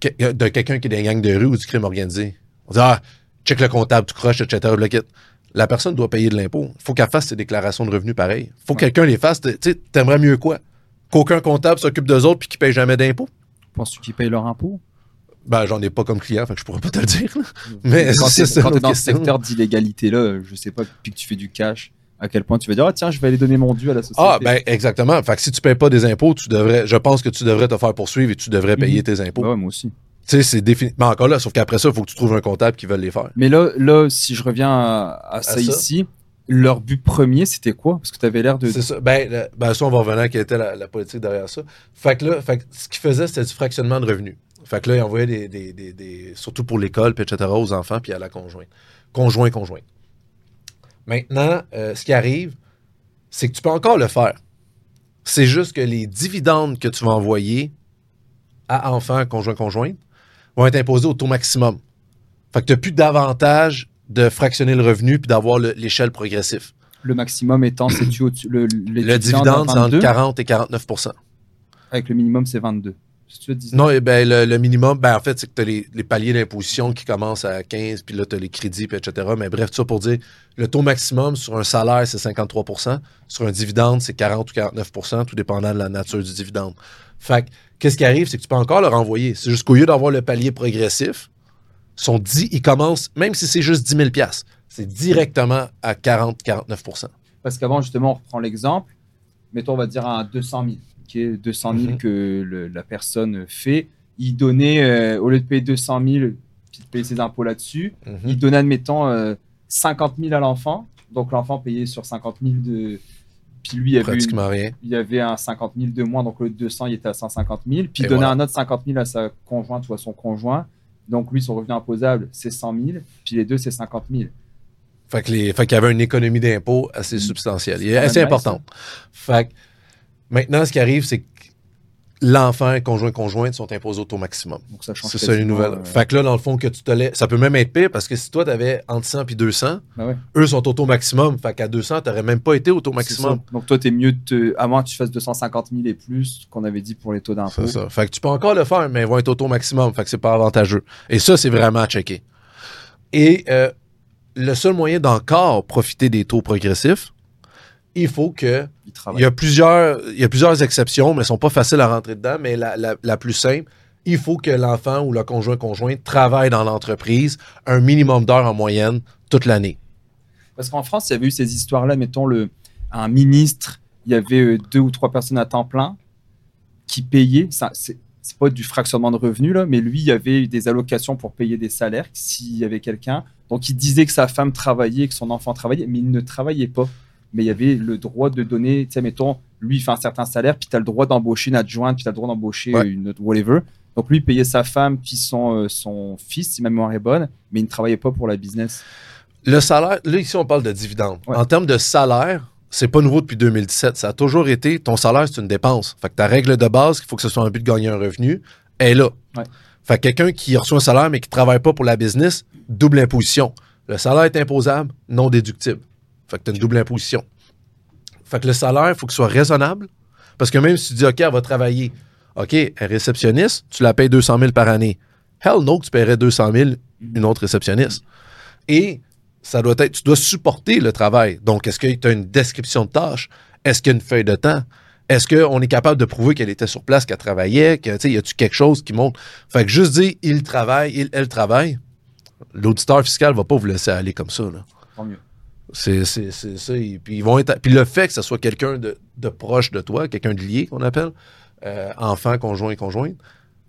que- de quelqu'un qui est dans une gang de rue ou du crime organisé. On dit, ah, check le comptable, tu croches, etc. le kit. La personne doit payer de l'impôt. Il faut qu'elle fasse ses déclarations de revenus pareil. faut que quelqu'un les fasse. Tu sais, t'aimerais mieux quoi? Qu'aucun comptable s'occupe d'eux autres puis qu'ils payent jamais d'impôts? Penses-tu qu'ils payent leur impôt? Ben, j'en ai pas comme client, fait que je pourrais pas te le dire. là. Mais quand t'es l'autre dans ce secteur d'illégalité là, je sais pas, depuis que tu fais du cash, à quel point tu vas dire ah tiens, je vais aller donner mon dû à la société. Ah, ben, exactement. Fait que si tu payes pas des impôts, tu devrais, je pense que tu devrais te faire poursuivre et tu devrais payer Mhm. tes impôts. Bah ouais, moi aussi. Tu sais, c'est défini. Mais encore là, sauf qu'après ça, il faut que tu trouves un comptable qui veut les faire. Mais là, là, si je reviens à, à ça, ça? ici, leur but premier, c'était quoi? Parce que tu avais l'air de. C'est ça. Ben, le- ben, ça, on va revenir à quelle était la, la politique derrière ça. Fait que là, fait que ce qu'ils faisaient, c'était du fractionnement de revenus. Fait que là, ils envoyaient des, des, des, des- surtout pour l'école, puis etc., aux enfants, puis à la conjointe. Conjoint, conjointe. Maintenant, euh, ce qui arrive, c'est que tu peux encore le faire. C'est juste que les dividendes que tu vas envoyer à enfants, conjoint, conjointe, vont être imposés au taux maximum. Fait que tu n'as plus d'avantage de fractionner le revenu puis d'avoir le- l'échelle progressive. Le maximum étant, c'est tu au-dessus. Le, les Le dividende, c'est entre 40 et 49% Avec le minimum, c'est 22. Si tu veux 19. Non, eh ben, le, le minimum, ben, en fait, c'est que tu as les, les paliers d'imposition qui commencent à 15, puis là, tu as les crédits, puis etc. Mais bref, tout ça pour dire, le taux maximum sur un salaire, c'est 53% Sur un dividende, c'est 40 ou 49% tout dépendant de la nature du dividende. Fait que, qu'est-ce qui arrive, c'est que tu peux encore le renvoyer. C'est juste qu'au lieu d'avoir le palier progressif, son dit, il commence, même si c'est juste 10 000 c'est directement à 40-49% Parce qu'avant, justement, on reprend l'exemple. Mettons, on va dire à 200 000, qui est 200 000 Mhm. que le- la personne fait. Il donnait, euh, au lieu de payer 200 000, puis de payer ses impôts là-dessus, il donnait, admettons, euh, 50 000 à l'enfant. Donc l'enfant payait sur 50 000 de. Puis lui, il y avait, une- Pratiquement rien. il y avait un 50 000 de moins, donc de 200, il était à 150 000. Puis il donnait voilà. un autre 50 000 à sa conjointe ou à son conjoint. Donc lui, son revenu imposable, c'est 100 000. Puis les deux, c'est 50 000. Fait qu'il y avait une économie d'impôt assez Mm. substantielle. C'est Et assez importante. Fait que maintenant, ce qui arrive, c'est que l'enfant, conjoint, conjointe sont imposés au taux maximum. Donc ça change. C'est ça les nouvelles. euh, Fait que là, dans le fond, que tu te lèves, ça peut même être pire parce que si toi, t'avais entre 100 et 200, bah ouais, eux sont au taux maximum. Fait qu'à 200, t'aurais même pas été au taux maximum. Donc toi, t'es mieux de te... à moins que tu fasses 250 000 et plus qu'on avait dit pour les taux d'impôt. C'est ça. Fait que tu peux encore le faire, mais ils vont être au taux maximum. Fait que c'est pas avantageux. Et ça, c'est vraiment à checker. Et euh, le seul moyen d'encore profiter des taux progressifs, il faut que. Il y a plusieurs, il y a plusieurs exceptions, mais elles sont pas faciles à rentrer dedans. Mais la, la- la plus simple, il faut que l'enfant ou le conjoint conjoint travaille dans l'entreprise un minimum d'heures en moyenne toute l'année. Parce qu'en France, il y avait eu ces histoires-là, mettons le, un ministre, il y avait euh, deux ou trois personnes à temps plein qui payaient. Ça, c'est, c'est pas du fractionnement de revenus, là, mais lui, il y avait eu des allocations pour payer des salaires s'il y avait quelqu'un. Donc, il disait que sa femme travaillait, que son enfant travaillait, mais il ne travaillait pas. Mais il y avait le droit de donner, tu sais, mettons, lui, il fait un certain salaire, puis tu as le droit d'embaucher une adjointe, puis tu as le droit d'embaucher Ouais. une autre, whatever. Donc, lui, il payait sa femme, puis son, euh, son fils, si ma mémoire est bonne, mais il ne travaillait pas pour la business. Le salaire, là, ici, on parle de dividendes. Ouais. En termes de salaire, c'est pas nouveau depuis 2017. Ça a toujours été, ton salaire, c'est une dépense. Fait que ta règle de base, qu'il faut que ce soit un but de gagner un revenu, est là. Ouais. Fait que quelqu'un qui reçoit un salaire mais qui travaille pas pour la business, double imposition. Le salaire est imposable, non déductible. Fait que tu as une double imposition. Fait que le salaire, il faut qu'il soit raisonnable. Parce que même si tu dis, OK, elle va travailler, OK, est réceptionniste, tu la payes 200 000 par année. Hell no, tu paierais 200 000 une autre réceptionniste. Et ça doit être, tu dois supporter le travail. Donc, est-ce que tu as une description de tâche? Est-ce qu'il y a une feuille de temps? Est-ce qu'on est capable de prouver qu'elle était sur place, qu'elle travaillait? Que, y a-tu quelque chose qui montre? Fait que juste dire, il travaille, il, elle travaille, l'auditeur fiscal va pas vous laisser aller comme ça, là. Tant mieux. C'est ça. Et puis, ils vont être, puis le fait que ce soit quelqu'un de, de proche de toi, quelqu'un de lié qu'on appelle, euh, enfant, conjoint, conjointe,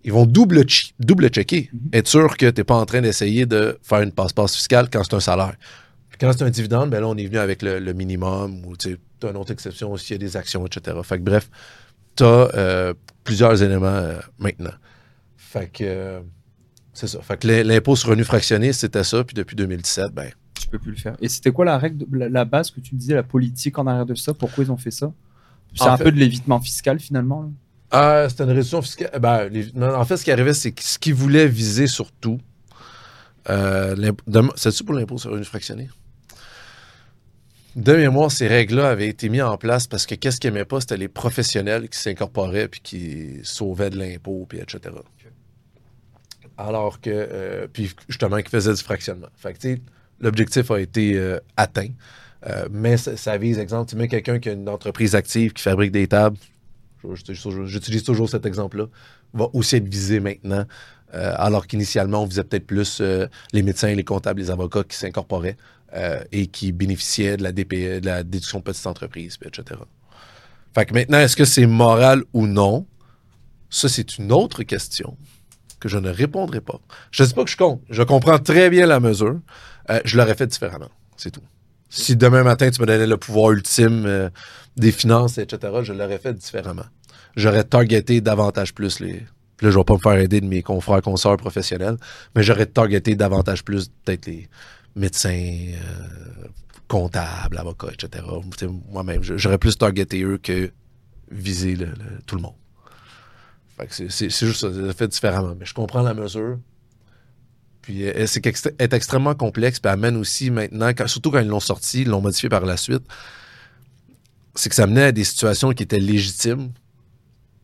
ils vont double, chi- double checker. Mhm. Être sûr que tu n'es pas en train d'essayer de faire une passe-passe fiscale quand c'est un salaire. Puis quand c'est un dividende, ben là, on est venu avec le, le minimum ou tu as une autre exception s'il y a des actions, etc. Fait que bref, tu as plusieurs éléments euh, maintenant. Fait que euh, c'est ça. Fait que l'im- l'impôt sur revenu fractionné, c'était ça. Puis depuis 2017, ben, peux plus le faire. Et c'était quoi la règle, de- la, la base que tu me disais, la politique en arrière de ça? Pourquoi ils ont fait ça? C'est un fait- peu de l'évitement fiscal finalement. Ah, c'était une réduction fiscale. Ben, les- non, en fait, ce qui arrivait, c'est que ce qu'ils voulaient viser surtout. Euh, C'est-tu pour l'impôt sur le revenu fractionné? De mémoire, ces règles-là avaient été mises en place parce que qu'est-ce qu'ils n'aimaient pas, c'était les professionnels qui s'incorporaient puis qui sauvaient de l'impôt, puis etc. Alors que, euh, puis justement, qui faisaient du fractionnement. Fait que, tu sais, l'objectif a été euh, atteint. Euh, mais ça, vise, exemple, tu mets quelqu'un qui a une entreprise active qui fabrique des tables, j'utilise toujours- cet exemple-là, va aussi être visé maintenant, euh, alors qu'initialement, on visait peut-être plus les médecins, les comptables, les avocats qui s'incorporaient et qui bénéficiaient de la DPE, de la déduction petite entreprise, etc. Fait que maintenant, est-ce que c'est moral ou non? Ça, c'est une autre question que je ne répondrai pas. Je ne dis pas que je compte. Je comprends très bien la mesure. Euh, je l'aurais fait différemment. C'est tout. Si demain matin, tu me donnais le pouvoir ultime euh, des finances, etc., je l'aurais fait différemment. J'aurais targeté davantage plus les. Là, je vais pas me faire aider de mes confrères, consoeurs professionnels, mais j'aurais targeté davantage plus peut-être les médecins, euh, comptables, avocats, etc. Moi-même, j'aurais plus targeté eux que viser tout le monde. C'est- juste ça, fait différemment. Mais je comprends la mesure. Puis euh, c'est est extrêmement complexe, puis amène aussi maintenant, quand- surtout quand ils l'ont sorti, ils l'ont modifié par la suite, c'est que ça menait à des situations qui étaient légitimes,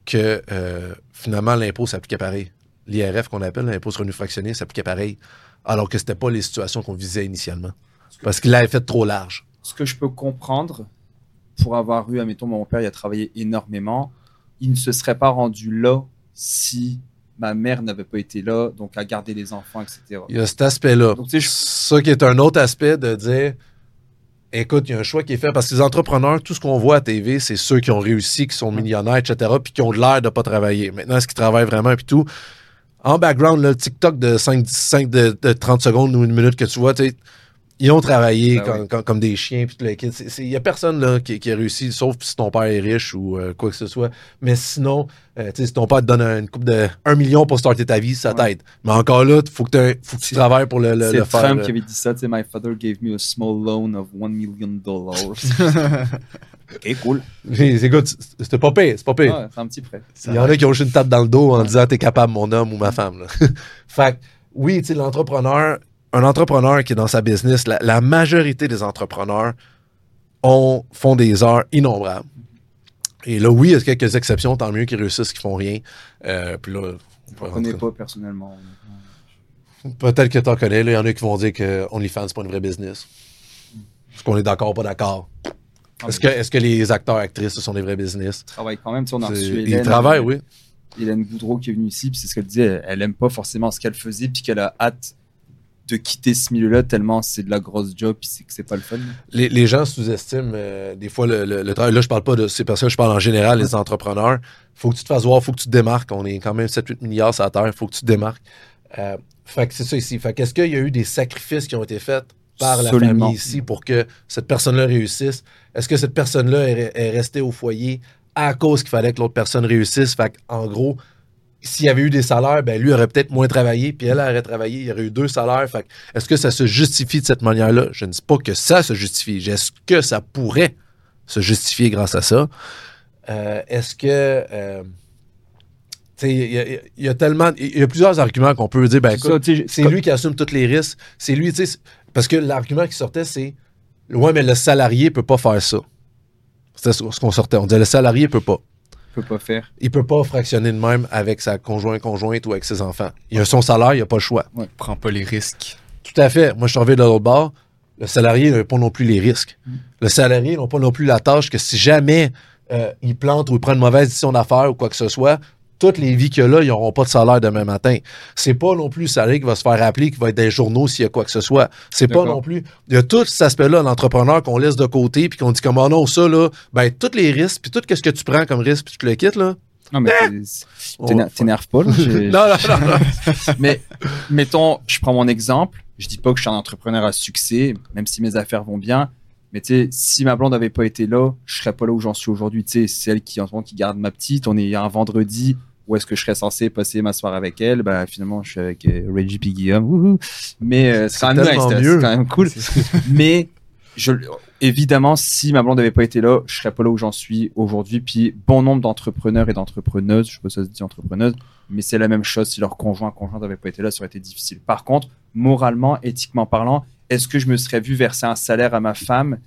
que euh, finalement l'impôt s'appliquait pareil. L'IRF qu'on appelle l'impôt sur revenu fractionné s'appliquait pareil, alors que c'était pas les situations qu'on visait initialement. Parce qu'il l'avait fait trop large. Ce que je peux comprendre, pour avoir eu, admettons, mon père, il a travaillé énormément, il ne se serait pas rendu là si ma mère n'avait pas été là, donc à garder les enfants, etc. Il y a cet aspect-là. Je- Ça qui est un autre aspect de dire écoute, il y a un choix qui est fait parce que les entrepreneurs, tout ce qu'on voit à TV, c'est ceux qui ont réussi, qui sont millionnaires, etc., puis qui ont l'air de pas travailler. Maintenant, est-ce qu'ils travaillent vraiment, puis tout? En background, le TikTok de 5, 5 de, de 30 secondes ou une minute que tu vois, tu sais, Ils ont travaillé Ben comme, oui. comme- comme des chiens. C'est- c'est- Il n'y a personne là, qui, qui a réussi, sauf si ton père est riche ou euh, quoi que ce soit. Mais sinon, euh, si ton père te donne une coupe de 1 million pour starter ta vie, ça Ouais. t'aide. Mais encore là, il faut que, faut que tu C'est- travailles pour le, le, C'est le faire. Trump là. qui avait dit ça, My father gave me a small loan of 1 million dollars. ok, cool. Écoute, c'est- c'était pas pire, c'est pas pire. C'est un petit prêt. Il y en a qui ont juste une tape dans le dos en Ouais. disant t'es capable, mon homme ou ma femme. là. fait que, oui, tu sais, l'entrepreneur, un entrepreneur qui est dans sa business, la, la majorité des entrepreneurs ont, font des heures innombrables. Et là, oui, il y a quelques exceptions, tant mieux qu'ils réussissent, qu'ils font rien. Euh, puis là, Je ne connais pas personnellement. peut-être que tu en connais, il y en a qui vont dire que OnlyFans, c'est pas une vraie business. Est-ce qu'on est d'accord ou pas d'accord? Est-ce que, est-ce que les acteurs, actrices, ce sont des vrais business? Ils travaillent quand même. Tu on a reçu Ils Hélène, travaillent, oui. Hélène Boudreau qui est venue ici, puis c'est ce qu'elle disait. Elle, elle aime pas forcément ce qu'elle faisait, puis qu'elle a hâte de quitter ce milieu-là tellement c'est de la grosse job, puis c'est que c'est pas le fun. Les, les gens sous-estiment euh, des fois le, le- le travail. Là, je parle pas de ces personnes, je parle en général, les entrepreneurs. faut que tu te fasses voir, faut que tu te démarques. On est quand même 7-8 milliards sur la Terre, faut que tu te démarques. Euh, fait que c'est ça ici. Fait qu'est-ce qu'il y a eu des sacrifices qui ont été faits par la Absolument. famille ici pour que cette personne-là réussisse? Est-ce que cette personne-là est, est restée au foyer à cause qu'il fallait que l'autre personne réussisse? Fait en gros, s'il y avait eu des salaires, ben lui aurait peut-être moins travaillé, puis elle aurait travaillé, il y aurait eu deux salaires. Fait est-ce que ça se justifie de cette manière-là? Je ne dis pas que ça se justifie. Est-ce que ça pourrait se justifier grâce à ça? Euh, est-ce que. euh, tu sais, il y, a- il y a tellement. Il y a plusieurs arguments qu'on peut dire. Ben, C'est c'est lui qui assume tous les risques. C'est lui, tu sais. c'est- Parce que l'argument qui sortait, c'est. Ouais, mais le salarié peut pas faire ça. C'était ce qu'on sortait. On disait le salarié peut pas. Peut pas faire. Il peut pas fractionner de même avec sa conjointe, conjointe ou avec ses enfants. Il a son salaire, il a pas le choix. Prends pas les risques. Tout à fait. Moi, je suis arrivé de l'autre bord. Le salarié n'a pas non plus les risques. Mm. Le salarié n'a pas non plus la tâche que si jamais euh, il plante ou il prend une mauvaise décision d'affaires ou quoi que ce soit, toutes les vies qu'il y a là, ils n'auront pas de salaire demain matin. C'est pas non plus le salarié qui va se faire appeler, qui va être les journaux s'il y a quoi que ce soit. C'est pas non plus. Il y a tout cet aspect-là, l'entrepreneur, qu'on laisse de côté, puis qu'on dit comme, oh non, ça, là, ben, tous les risques, puis tout ce que tu prends comme risque, puis tu le quittes, là. Non, mais Eh! t'es- on t'éner- va- t'énerve pas, là. Non, non, non, non. Mais mettons, je prends mon exemple. Je dis pas que je suis un entrepreneur à succès, même si mes affaires vont bien. Mais tu sais, si ma blonde n'avait pas été là, je serais pas là où j'en suis aujourd'hui. Tu sais, c'est elle qui en ce moment qui garde ma petite. On est un vendredi où est-ce que je serais censé passer ma soirée avec elle Bah finalement, je suis avec euh, Reggie P. Guillaume. Wouhou. Mais euh, c'est quand même nice, tellement c'est mieux. quand même cool. Mais je, évidemment, si ma blonde n'avait pas été là, je serais pas là où j'en suis aujourd'hui. Puis bon nombre d'entrepreneurs et d'entrepreneuses, je sais pas si ça se dit entrepreneuses, mais c'est la même chose. Si leur conjoint, conjointe n'avait pas été là, ça aurait été difficile. Par contre, moralement, éthiquement parlant, est-ce que je me serais vu verser un salaire à ma femme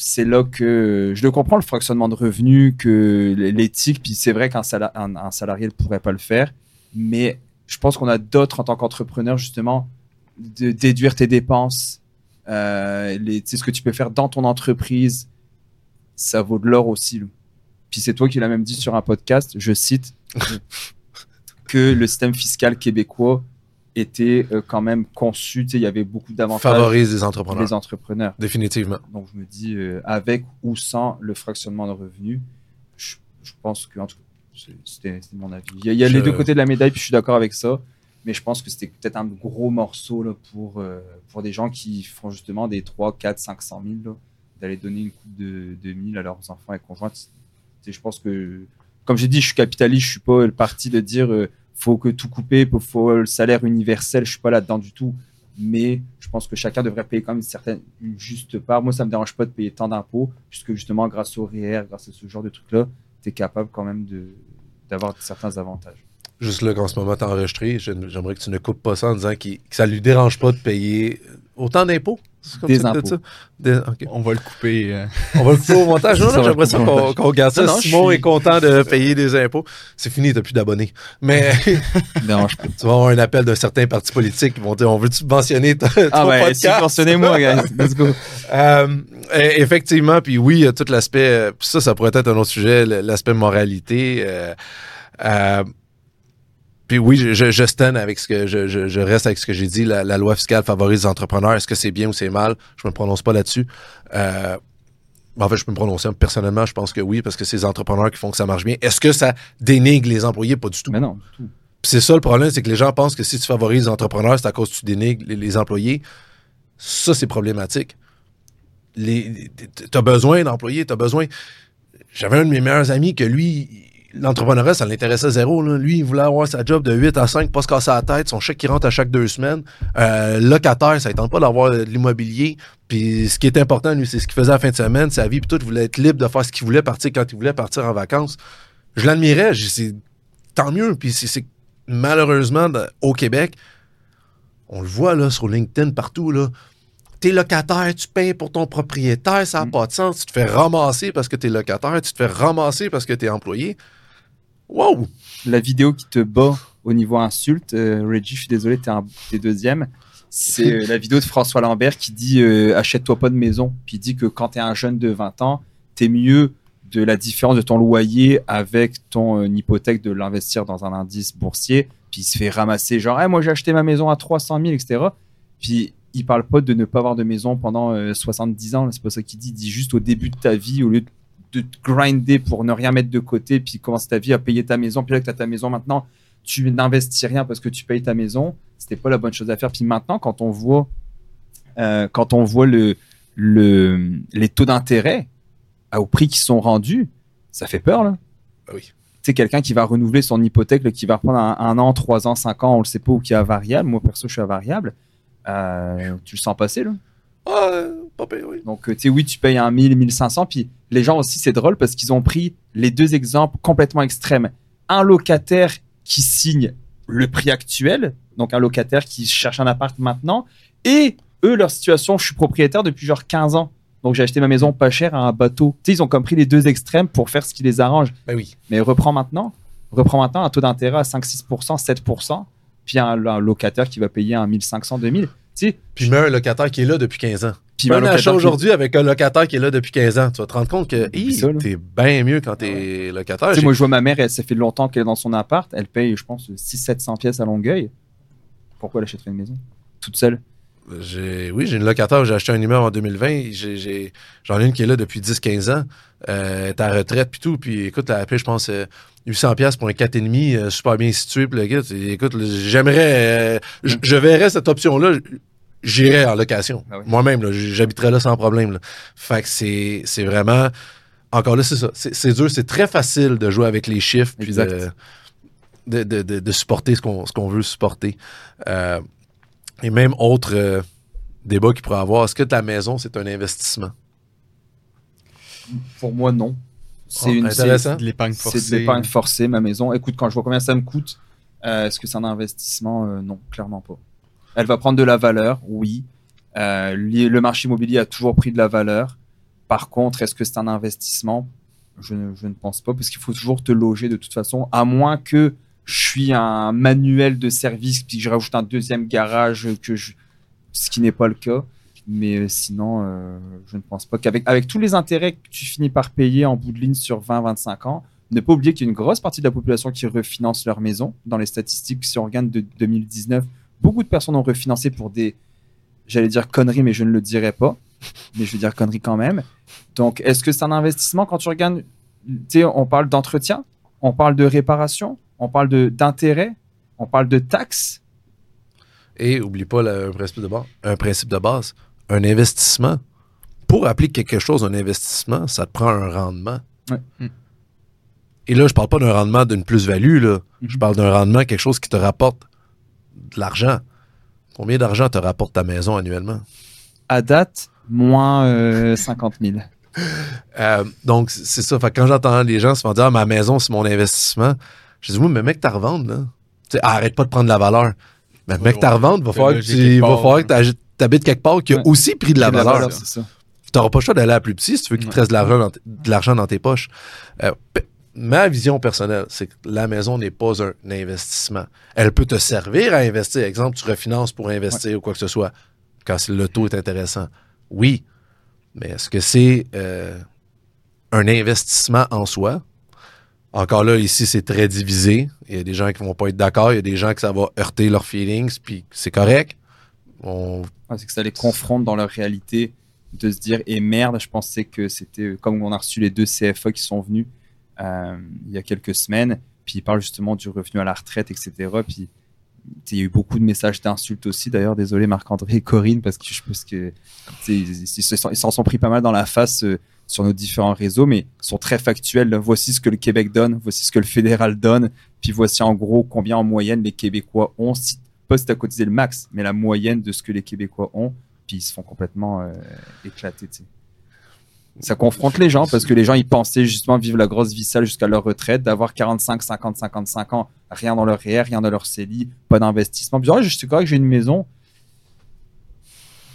C'est là que je le comprends le fractionnement de revenus, que l'éthique. Puis c'est vrai qu'un sala- un, un salarié ne pourrait pas le faire, mais je pense qu'on a d'autres en tant qu'entrepreneur justement de déduire tes dépenses, euh, les, ce que tu peux faire dans ton entreprise, ça vaut de l'or aussi. Puis c'est toi qui l'as même dit sur un podcast, je cite, que le système fiscal québécois était euh, quand même conçu, il y avait beaucoup d'avantages Favorise les entrepreneurs. les entrepreneurs. Définitivement. Donc je me dis, euh, avec ou sans le fractionnement de revenus, je, je pense que, en tout cas, c'était mon avis. Il y a, il y a Je- les deux côtés de la médaille, puis je suis d'accord avec ça. Mais je pense que c'était peut-être un gros morceau là, pour, euh, pour des gens qui font justement des 3, 4, 500 000, là, d'aller donner une coupe de, de 1000 à leurs enfants et conjointes. Je pense que, comme j'ai dit, je suis capitaliste, je suis pas le parti de dire faut que tout couper, faut, faut le salaire universel, je suis pas là-dedans du tout. Mais je pense que chacun devrait payer quand même une certaine, juste part. Moi, ça me dérange pas de payer tant d'impôts, puisque justement, grâce au REER, grâce à ce genre de trucs-là, tu es capable quand même d'avoir certains avantages. Juste là qu'en ce moment, t'es enregistré, je- j'aimerais que tu ne coupes pas ça en disant que ça lui dérange pas de payer autant d'impôts. Des impôts. ça? Des-. On va le couper. euh. On va le couper au montage. Non, non, j'aimerais ça qu'on garde ça. Non, non, je Simon suis- est content de payer des impôts. C'est fini, t'as plus d'abonnés. Mais dérange pas. tu vas avoir un appel d'un certain parti politique qui vont dire on veut subventionner ton, ton Ah ouais, podcast? subventionnez-moi, guys. Let's go. Euh, e- effectivement, puis oui, il y a tout l'aspect, euh, puis ça, ça pourrait être un autre sujet, l'aspect moralité. euh, euh, puis oui, je, je, avec ce que je, je, je reste avec ce que j'ai dit. La, la loi fiscale favorise les entrepreneurs. Est-ce que c'est bien ou c'est mal? Je me prononce pas là-dessus. Euh, en fait, je peux me prononcer personnellement. Je pense que oui, parce que c'est les entrepreneurs qui font que ça marche bien. Est-ce que ça dénigre les employés? Pas du tout. Mais non, du tout. Puis c'est ça le problème, c'est que les gens pensent que si tu favorises les entrepreneurs, c'est à cause que tu dénigres les, les employés. Ça, c'est problématique. Les, t'as besoin d'employés, t'as besoin. J'avais un de mes meilleurs amis que lui, l'entrepreneuriat, ça l'intéressait zéro. Là. Lui, il voulait avoir sa job de 8 à 5, pas se casser la tête, son chèque qui rentre à chaque deux semaines. Euh, locataire, ça ne tente pas d'avoir de l'immobilier. Puis ce qui est important, lui, c'est ce qu'il faisait à la fin de semaine, sa vie, puis tout, il voulait être libre de faire ce qu'il voulait, partir quand il voulait partir en vacances. Je l'admirais, c'est tant mieux. Puis c'est malheureusement, au Québec, on le voit là sur LinkedIn partout, là. T'es locataire, tu payes pour ton propriétaire, ça n'a mm. pas de sens. Tu te fais ramasser parce que t'es locataire, tu te fais ramasser parce que t'es employé. Wow! La vidéo qui te bat au niveau insulte, euh, Reggie, je suis désolé, t'es, un, deuxième. C'est euh, la vidéo de François Lambert qui dit euh, achète-toi pas de maison. Puis il dit que quand t'es un jeune de 20 ans, t'es mieux de la différence de ton loyer avec ton hypothèque de l'investir dans un indice boursier. Puis il se fait ramasser genre, moi j'ai acheté ma maison à 300 000, etc. Puis il parle pas de ne pas avoir de maison pendant 70 ans. C'est pas ça qu'il dit. Il dit juste au début de ta vie, au lieu de de te grinder pour ne rien mettre de côté, puis commencer ta vie à payer ta maison. Puis là que tu as ta maison maintenant, tu n'investis rien parce que tu payes ta maison. C'était pas la bonne chose à faire. Puis maintenant, quand on voit, euh, quand on voit le, le, les taux d'intérêt au prix qui sont rendus, ça fait peur, là. Ah oui. C'est quelqu'un qui va renouveler son hypothèque, qui va reprendre un, an, trois ans, cinq ans, on le sait pas, ou qui est à variable. Moi, perso, je suis à variable. Euh, tu le sens passer, là? Ah, pas oui. Donc, euh, tu sais, oui, tu payes un 1000, 1500. Puis les gens aussi, c'est drôle parce qu'ils ont pris les deux exemples complètement extrêmes. Un locataire qui signe le prix actuel, donc un locataire qui cherche un appart maintenant, et eux, leur situation, je suis propriétaire depuis genre 15 ans. Donc j'ai acheté ma maison pas cher à un bateau. Tu sais, ils ont compris les deux extrêmes pour faire ce qui les arrange. Ben oui. Mais reprends maintenant, reprends maintenant un taux d'intérêt à 5, 6%, 7%, puis un, un locataire qui va payer un 1500, 2000. Puis même un locataire qui est là depuis 15 ans. Puis un achat aujourd'hui avec un locataire qui est là depuis 15 ans. Tu vas te rendre compte que t'es bien mieux quand t'es locataire. moi, je vois ma mère, elle, ça fait longtemps qu'elle est dans son appart. Elle paye, je pense, 600-700 pièces à Longueuil. Pourquoi elle achèterait une maison? Toute seule? Oui, j'ai une locataire, j'ai acheté un numéro en 2020. j'en ai une qui est là depuis 10-15 ans. Euh, elle est à retraite puis tout. Puis écoute, elle a appelé, je pense, 800 euh, pièces pour un 4,5, euh, super bien situé. Puis le gars, écoute, j'aimerais, je, verrais cette option-là. J'irais en location. Ah Moi-même, j'habiterais là sans problème. Fait que c'est, vraiment... Encore là, c'est ça. C'est, dur. C'est très facile de jouer avec les chiffres puis de, de, supporter ce qu'on, veut supporter. Et même autre euh, débat qu'il pourrait avoir, est-ce que ta maison, c'est un investissement? Pour moi, non. C'est une de l'épargne forcée. C'est de l'épargne forcée, ma maison. Écoute, quand je vois combien ça me coûte, euh, est-ce que c'est un investissement? Euh, non, clairement pas. Elle va prendre de la valeur, oui. le marché immobilier a toujours pris de la valeur. Par contre, est-ce que c'est un investissement? Je ne, je ne, pense pas, parce qu'il faut toujours te loger de toute façon, à moins que je suis un manuel de service, puis je rajoute un deuxième garage, que je... ce qui n'est pas le cas. Mais euh, sinon, euh, je ne pense pas qu'avec avec tous les intérêts que tu finis par payer en bout de ligne sur 20-25 ans, ne pas oublier qu'il y a une grosse partie de la population qui refinance leur maison. Dans les statistiques, si on regarde de 2019, beaucoup de personnes ont refinancé pour des, j'allais dire conneries, mais je ne le dirais pas. Mais je vais dire conneries quand même. Donc, est-ce que c'est un investissement quand tu regardes, tu sais, on parle d'entretien, on parle de réparation, on parle d'intérêt, on parle de taxes? Et oublie pas un, principe de base, un principe de base, un investissement. Pour appliquer quelque chose un investissement, ça te prend un rendement. Et là, je parle pas d'un rendement d'une plus-value, là. Je mhm. parle d'un rendement, quelque chose qui te rapporte de l'argent. Combien d'argent te rapporte ta maison annuellement? À date, moins 50 euh, 000. Euh, donc, c'est ça. quand j'entends les gens se dire ah, ma maison, c'est mon investissement, je dis, oui, mais mec, t'as revendre, là. arrête pas de prendre la valeur. Mais mec, t'as revendre, va falloir que tu va falloir que t'habites quelque part qui a aussi pris de la valeur. Tu n'auras pas le choix d'aller à plus petit si tu veux qu'il te reste de l'argent dans, tes poches. Euh, ma vision personnelle, c'est que la maison n'est pas un investissement. Elle peut te servir à investir. Exemple, tu refinances pour investir ou quoi que ce soit quand le taux est intéressant. Oui, mais est-ce que c'est euh, un investissement en soi? Encore là, ici, c'est très divisé. Il y a des gens qui vont pas être d'accord, il y a des gens que ça va heurter leurs feelings, puis c'est correct. C'est que ça les confronte dans leur réalité de se dire, et merde, je pensais que c'était comme on a reçu les deux CFA qui sont venus euh, il y a quelques semaines, puis ils parlent justement du revenu à la retraite, etc. Puis il y a eu beaucoup de messages d'insultes aussi. D'ailleurs, désolé Marc-André et Corinne, parce que je pense que ils s'en sont pris pas mal dans la face euh, sur nos différents réseaux, mais sont très factuels. Voici ce que le Québec donne, voici ce que le fédéral donne, puis voici en gros combien en moyenne les Québécois ont. Si, pas si cotisé le max, mais la moyenne de ce que les Québécois ont, puis ils se font complètement euh, éclater ça confronte les gens parce que les gens ils pensaient justement vivre la grosse vie sale jusqu'à leur retraite, d'avoir 45, 50, 55 ans, rien dans leur RR, rien dans leur CELI, pas d'investissement. Puis, je suis correct que j'ai une maison.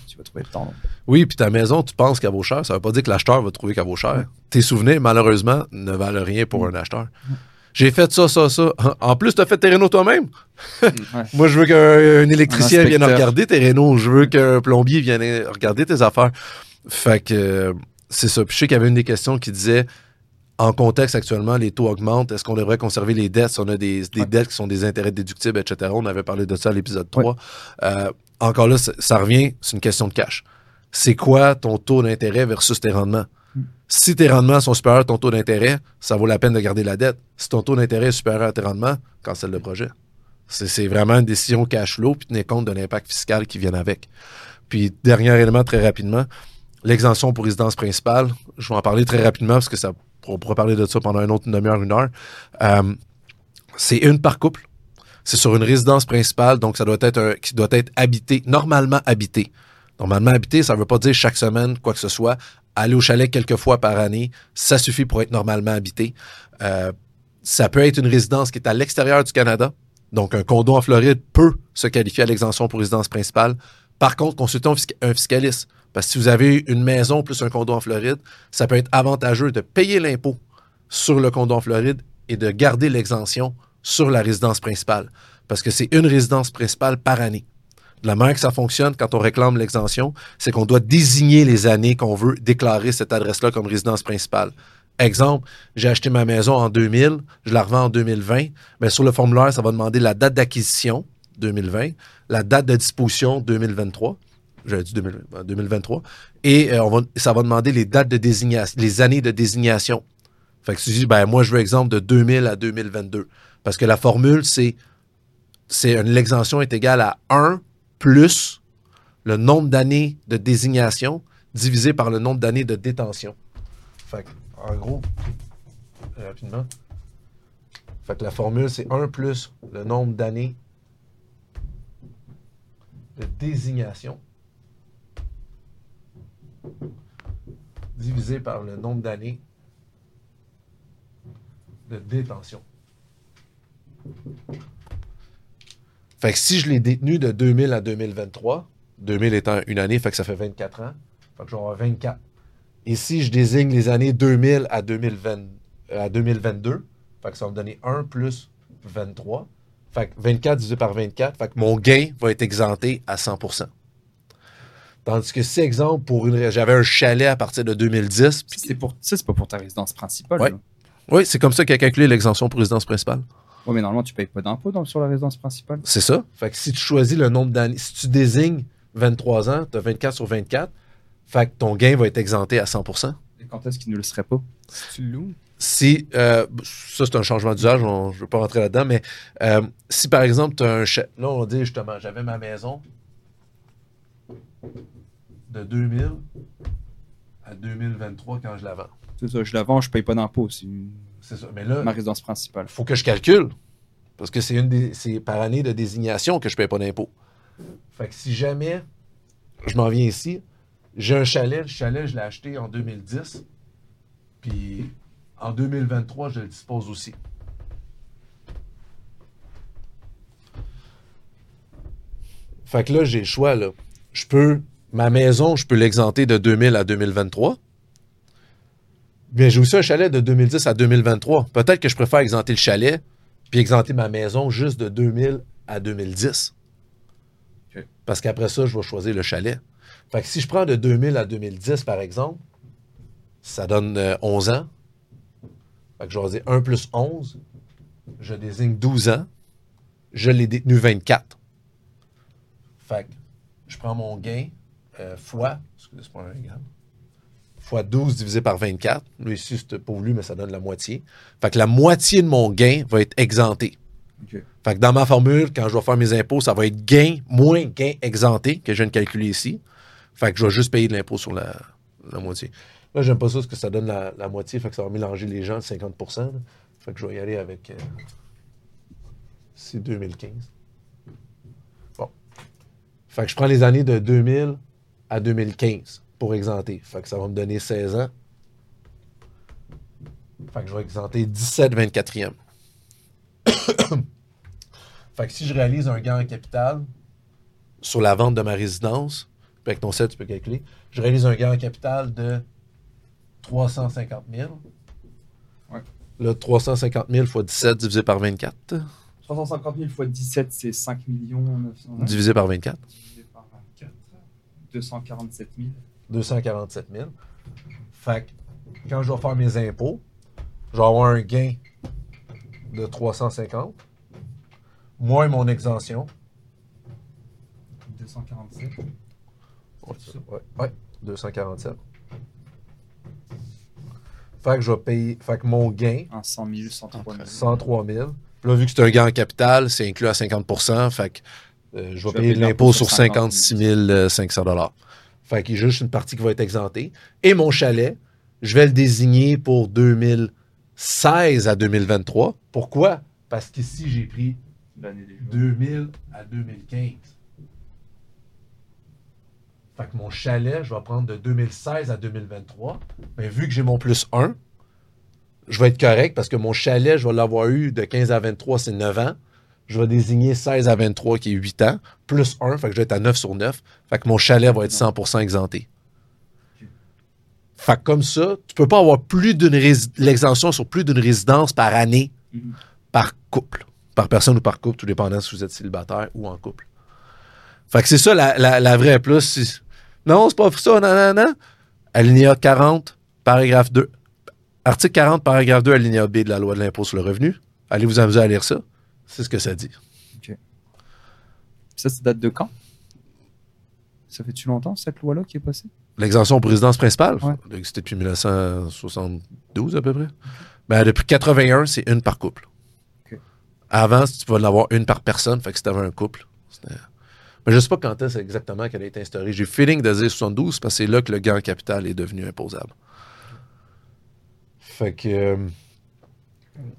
Tu vas trouver le temps. Oui, puis ta maison, tu penses qu'elle vaut cher. Ça veut pas dire que l'acheteur va trouver qu'elle vaut cher. Tes souvenirs, malheureusement, ne valent rien pour un acheteur. J'ai fait ça, ça, ça. En plus, tu as fait tes rénaux toi-même. Moi, je veux qu'un électricien vienne regarder tes rénaux. Je veux qu'un plombier vienne regarder tes affaires. Fait que c'est ça. Puis je sais qu'il y avait une des questions qui disait en contexte actuellement, les taux augmentent. Est-ce qu'on devrait conserver les dettes si on a des, dettes qui sont des intérêts déductibles, etc. On avait parlé de ça à l'épisode 3. Euh, encore là, ça, revient, c'est une question de cash. C'est quoi ton taux d'intérêt versus tes rendements? Si tes rendements sont supérieurs à ton taux d'intérêt, ça vaut la peine de garder la dette. Si ton taux d'intérêt est supérieur à tes rendements, cancelle le projet. C'est vraiment une décision cash flow, puis tenir compte de l'impact fiscal qui vient avec. Puis, dernier élément très rapidement, l'exemption pour résidence principale. Je vais en parler très rapidement parce que ça, on pourra parler de ça pendant une autre demi-heure, une heure. Euh, c'est une par couple. C'est sur une résidence principale, donc ça doit être un, qui doit être habité, normalement habité. Normalement habité, ça ne veut pas dire chaque semaine, quoi que ce soit. Aller au chalet quelques fois par année, ça suffit pour être normalement habité. Euh, ça peut être une résidence qui est à l'extérieur du Canada. Donc, un condo en Floride peut se qualifier à l'exemption pour résidence principale. Par contre, consultons un fiscaliste. Parce que si vous avez une maison plus un condo en Floride, ça peut être avantageux de payer l'impôt sur le condo en Floride et de garder l'exemption sur la résidence principale. Parce que c'est une résidence principale par année. La manière que ça fonctionne quand on réclame l'exemption, c'est qu'on doit désigner les années qu'on veut déclarer cette adresse-là comme résidence principale. Exemple, j'ai acheté ma maison en 2000, je la revends en 2020. Mais sur le formulaire, ça va demander la date d'acquisition 2020, la date de disposition 2023 j'avais dit 2023. Et euh, ça va demander les dates de désignation, les années de désignation. Fait que tu dis, ben, moi, je veux exemple de 2000 à 2022. Parce que la formule, c'est, c'est l'exemption est égale à 1 plus le nombre d'années de désignation divisé par le nombre d'années de détention. En gros, rapidement. Fait la formule, c'est 1 plus le nombre d'années de désignation divisé par le nombre d'années de détention. Fait que si je l'ai détenu de 2000 à 2023, 2000 étant une année, fait que ça fait 24 ans, fait que je vais avoir 24. Et si je désigne les années 2000 à, 2020, à 2022, fait que ça va me donner 1 plus 23. Fait que 24 divisé par 24, fait que mon gain va être exempté à 100%. Tandis que si, exemple, pour une j'avais un chalet à partir de 2010. C'est pour ça, c'est pas pour ta résidence principale. Oui, oui c'est comme ça qu'il a calculé l'exemption pour résidence principale. Oui, mais normalement, tu payes pas d'impôt sur la résidence principale. C'est ça. Fait que si tu choisis le nombre d'années, si tu désignes 23 ans, tu as 24 sur 24, fait que ton gain va être exempté à 100% Et quand est-ce qu'il ne le serait pas? Si tu loues. Si, euh, ça c'est un changement d'usage, je ne veux pas rentrer là-dedans, mais euh, si par exemple tu as un chalet, là on dit justement, j'avais ma maison, de 2000 à 2023 quand je la vends. C'est ça, je la vends, je paye pas d'impôt. C'est ça. Mais là, ma résidence principale. Il faut que je calcule. Parce que c'est une des, c'est par année de désignation que je paye pas d'impôt. Fait que si jamais je m'en viens ici, j'ai un chalet, le chalet, je l'ai acheté en 2010. Puis en 2023, je le dispose aussi. Fait que là, j'ai le choix, là. Je peux ma maison, je peux l'exenter de 2000 à 2023. Bien, j'ai aussi un chalet de 2010 à 2023. Peut-être que je préfère exempter le chalet puis exempter ma maison juste de 2000 à 2010. Parce qu'après ça, je vais choisir le chalet. Fait que si je prends de 2000 à 2010, par exemple, ça donne 11 euh, ans. Fait que je vais dire 1 plus 11. Je désigne 12 ans. Je l'ai détenu 24. Fait que je prends mon gain, euh, fois, excusez, pas un fois 12 divisé par 24. Lui, ici, c'est pour lui, mais ça donne la moitié. Fait que la moitié de mon gain va être exempté. Fait que dans ma formule, quand je vais faire mes impôts, ça va être gain moins gain exempté que je viens de calculer ici. Fait que je vais juste payer de l'impôt sur la, la moitié. Là, j'aime pas ça parce que ça donne la, la moitié, fait que ça va mélanger les gens de 50 là. Fait que je vais y aller avec. euh, c'est 2015. Bon. Fait que je prends les années de 2000 à 2015 pour exempter. Fait que ça va me donner 16 ans. Fait que je vais exempter 17 24e. fait que si je réalise un gain en capital sur la vente de ma résidence, puis avec ton set, tu peux calculer, je réalise un gain en capital de 350 000. Ouais. Là, 350 000 fois 17 divisé par 24. 350 000 fois 17, c'est 5 millions 900 Divisé par 24. divisé par 24. 247 000. 247 000. Fait que quand je vais faire mes impôts, je vais avoir un gain de 350, moins mon exemption. 247. Ouais, ouais, ouais, 247. Fait que je vais payer. Fait que mon gain, Un 100 000, 103 000. 103 000. Puis Là, vu que c'est un gain en capital, c'est inclus à 50% Fait que euh, je vais payer payer l'impôt sur sur 50 56 500 Fait qu'il y a juste une partie qui va être exemptée. Et mon chalet, je vais le désigner pour 2016 à 2023. Pourquoi? Parce qu'ici, j'ai pris L'année des jours. 2000 à 2015. Fait que mon chalet, je vais prendre de 2016 à 2023. Mais vu que j'ai mon plus 1, je vais être correct parce que mon chalet, je vais l'avoir eu de 15 à 23, c'est 9 ans. Je vais désigner 16 à 23 qui est 8 ans, plus 1, fait que je vais être à 9 sur 9. Fait que mon chalet va être 100% exempté. Fait que comme ça, tu peux pas avoir plus d'une l'exemption sur plus d'une résidence par année par couple. Par personne ou par couple, tout dépendant si vous êtes célibataire ou en couple. Fait que c'est ça la, vraie plus. Non, c'est pas ça, non, non, non. Alinéa 40, paragraphe 2. Article 40, paragraphe 2, alinéa B de la loi de l'impôt sur le revenu. Allez vous amuser à lire ça? C'est ce que ça dit. Ça, ça date de quand? Ça fait-tu longtemps, cette loi-là qui est passée? L'exemption pour résidence principale, Ouais. existe depuis 1972 à peu près. Ben, depuis 81, c'est une par couple. Avant, tu vas en avoir une par personne, fait que si tu un couple. c'était- Mais je sais pas quand est-ce exactement qu'elle a été instaurée. J'ai le feeling de dire 72 parce que c'est là que le gain en capital est devenu imposable. Fait que.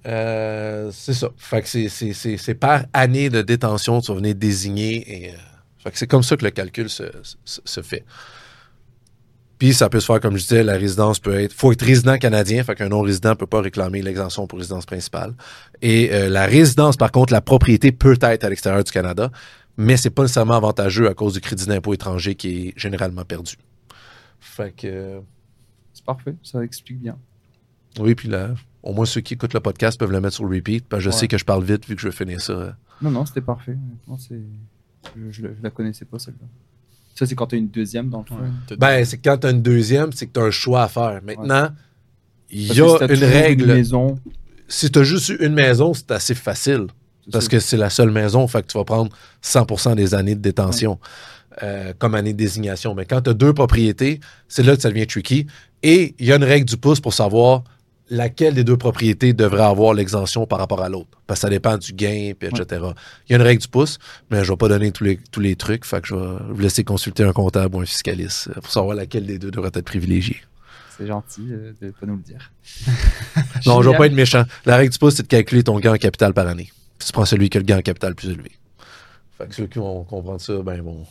Euh, c'est ça. Fait que c'est- par année de détention, tu vas venir désigner. Euh, que c'est comme ça que le calcul se, fait. Puis ça peut se faire, comme je disais, la résidence peut être. faut être résident canadien, fait qu'un non-résident ne peut pas réclamer l'exemption pour résidence principale. Et euh, la résidence, par contre, la propriété peut être à l'extérieur du Canada, mais c'est pas nécessairement avantageux à cause du crédit d'impôt étranger qui est généralement perdu. Fait que. C'est parfait, ça explique bien. Oui, puis là, au moins ceux qui écoutent le podcast peuvent le mettre sur le repeat. Parce que je Ouais. sais que je parle vite vu que je veux finir ça. Non, non, c'était parfait. Je, je, la- je la connaissais pas, celle-là. Ça, c'est quand tu as une deuxième dans le fond. Ben, c'est quand tu as une deuxième, c'est que tu as un choix à faire. Maintenant, il y si a t'as une règle. maison, Si tu as juste eu une maison, c'est assez facile. Parce que c'est la seule maison, fait que tu vas prendre 100% des années de détention euh, comme année de désignation. Mais quand tu as deux propriétés, c'est là que ça devient tricky. Et il y a une règle du pouce pour savoir laquelle des deux propriétés devrait avoir l'exemption par rapport à l'autre? Parce que ça dépend du gain, puis etc. Il y a une règle du pouce, mais je ne vais pas donner tous les, tous les trucs. Fait que je vais vous laisser consulter un comptable ou un fiscaliste euh, pour savoir laquelle des deux devrait être privilégiée. C'est gentil euh, de pas nous le dire. Non, je ne vais pas être méchant. La règle du pouce, c'est de calculer ton gain en capital par année. Puis tu prends celui qui a le gain en capital le plus élevé. Fait que ceux qui vont comprendre ça, ben bon,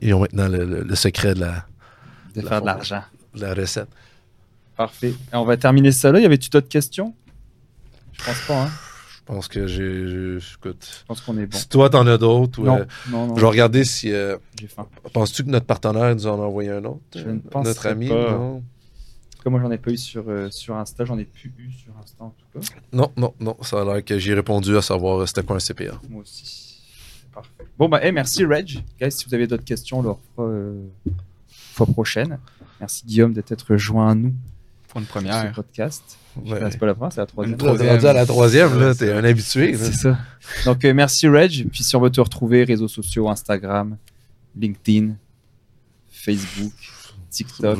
ils ont maintenant le, le- le secret de la, De La faire de l'argent. de la recette. Parfait. Et on va terminer ça là. Y avait-tu d'autres questions? Je pense pas. Hein. Je pense que j'ai. Écoute. Je pense qu'on est bon. Si toi, t'en as d'autres, non, euh, non, non. je vais regarder si. euh. Penses-tu que notre partenaire nous en a envoyé un autre? Je euh, ne penserais Notre ami? pas. non? Comme moi, j'en ai pas eu sur, euh, sur Insta. J'en ai plus eu sur Insta en tout cas. non, non, non. Ça a l'air que j'ai répondu à savoir euh, c'était quoi un CPA. Moi aussi. Parfait. Bon, bah, hey, merci Reg. Guys, si vous avez d'autres questions, on leur fera euh, fois prochaine. Merci Guillaume d'être rejoint à nous Pour une première. podcast. Ouais. C'est pas la première, c'est la troisième. Troisième. à la troisième, là, t'es un habitué. C'est ça. Donc, euh, merci Reg. Puis, si on veut te retrouver, réseaux sociaux, Instagram, LinkedIn, Facebook, TikTok.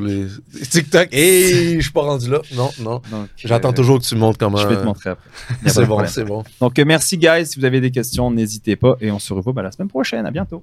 TikTok. Et je suis pas rendu là. Non, non. Donc, J'attends euh, toujours que tu me montres comment. Je vais te montrer après. Pas C'est bon, c'est bon. Donc, euh, merci, guys. Si vous avez des questions, n'hésitez pas. Et on se revoit bah, la semaine prochaine. À bientôt.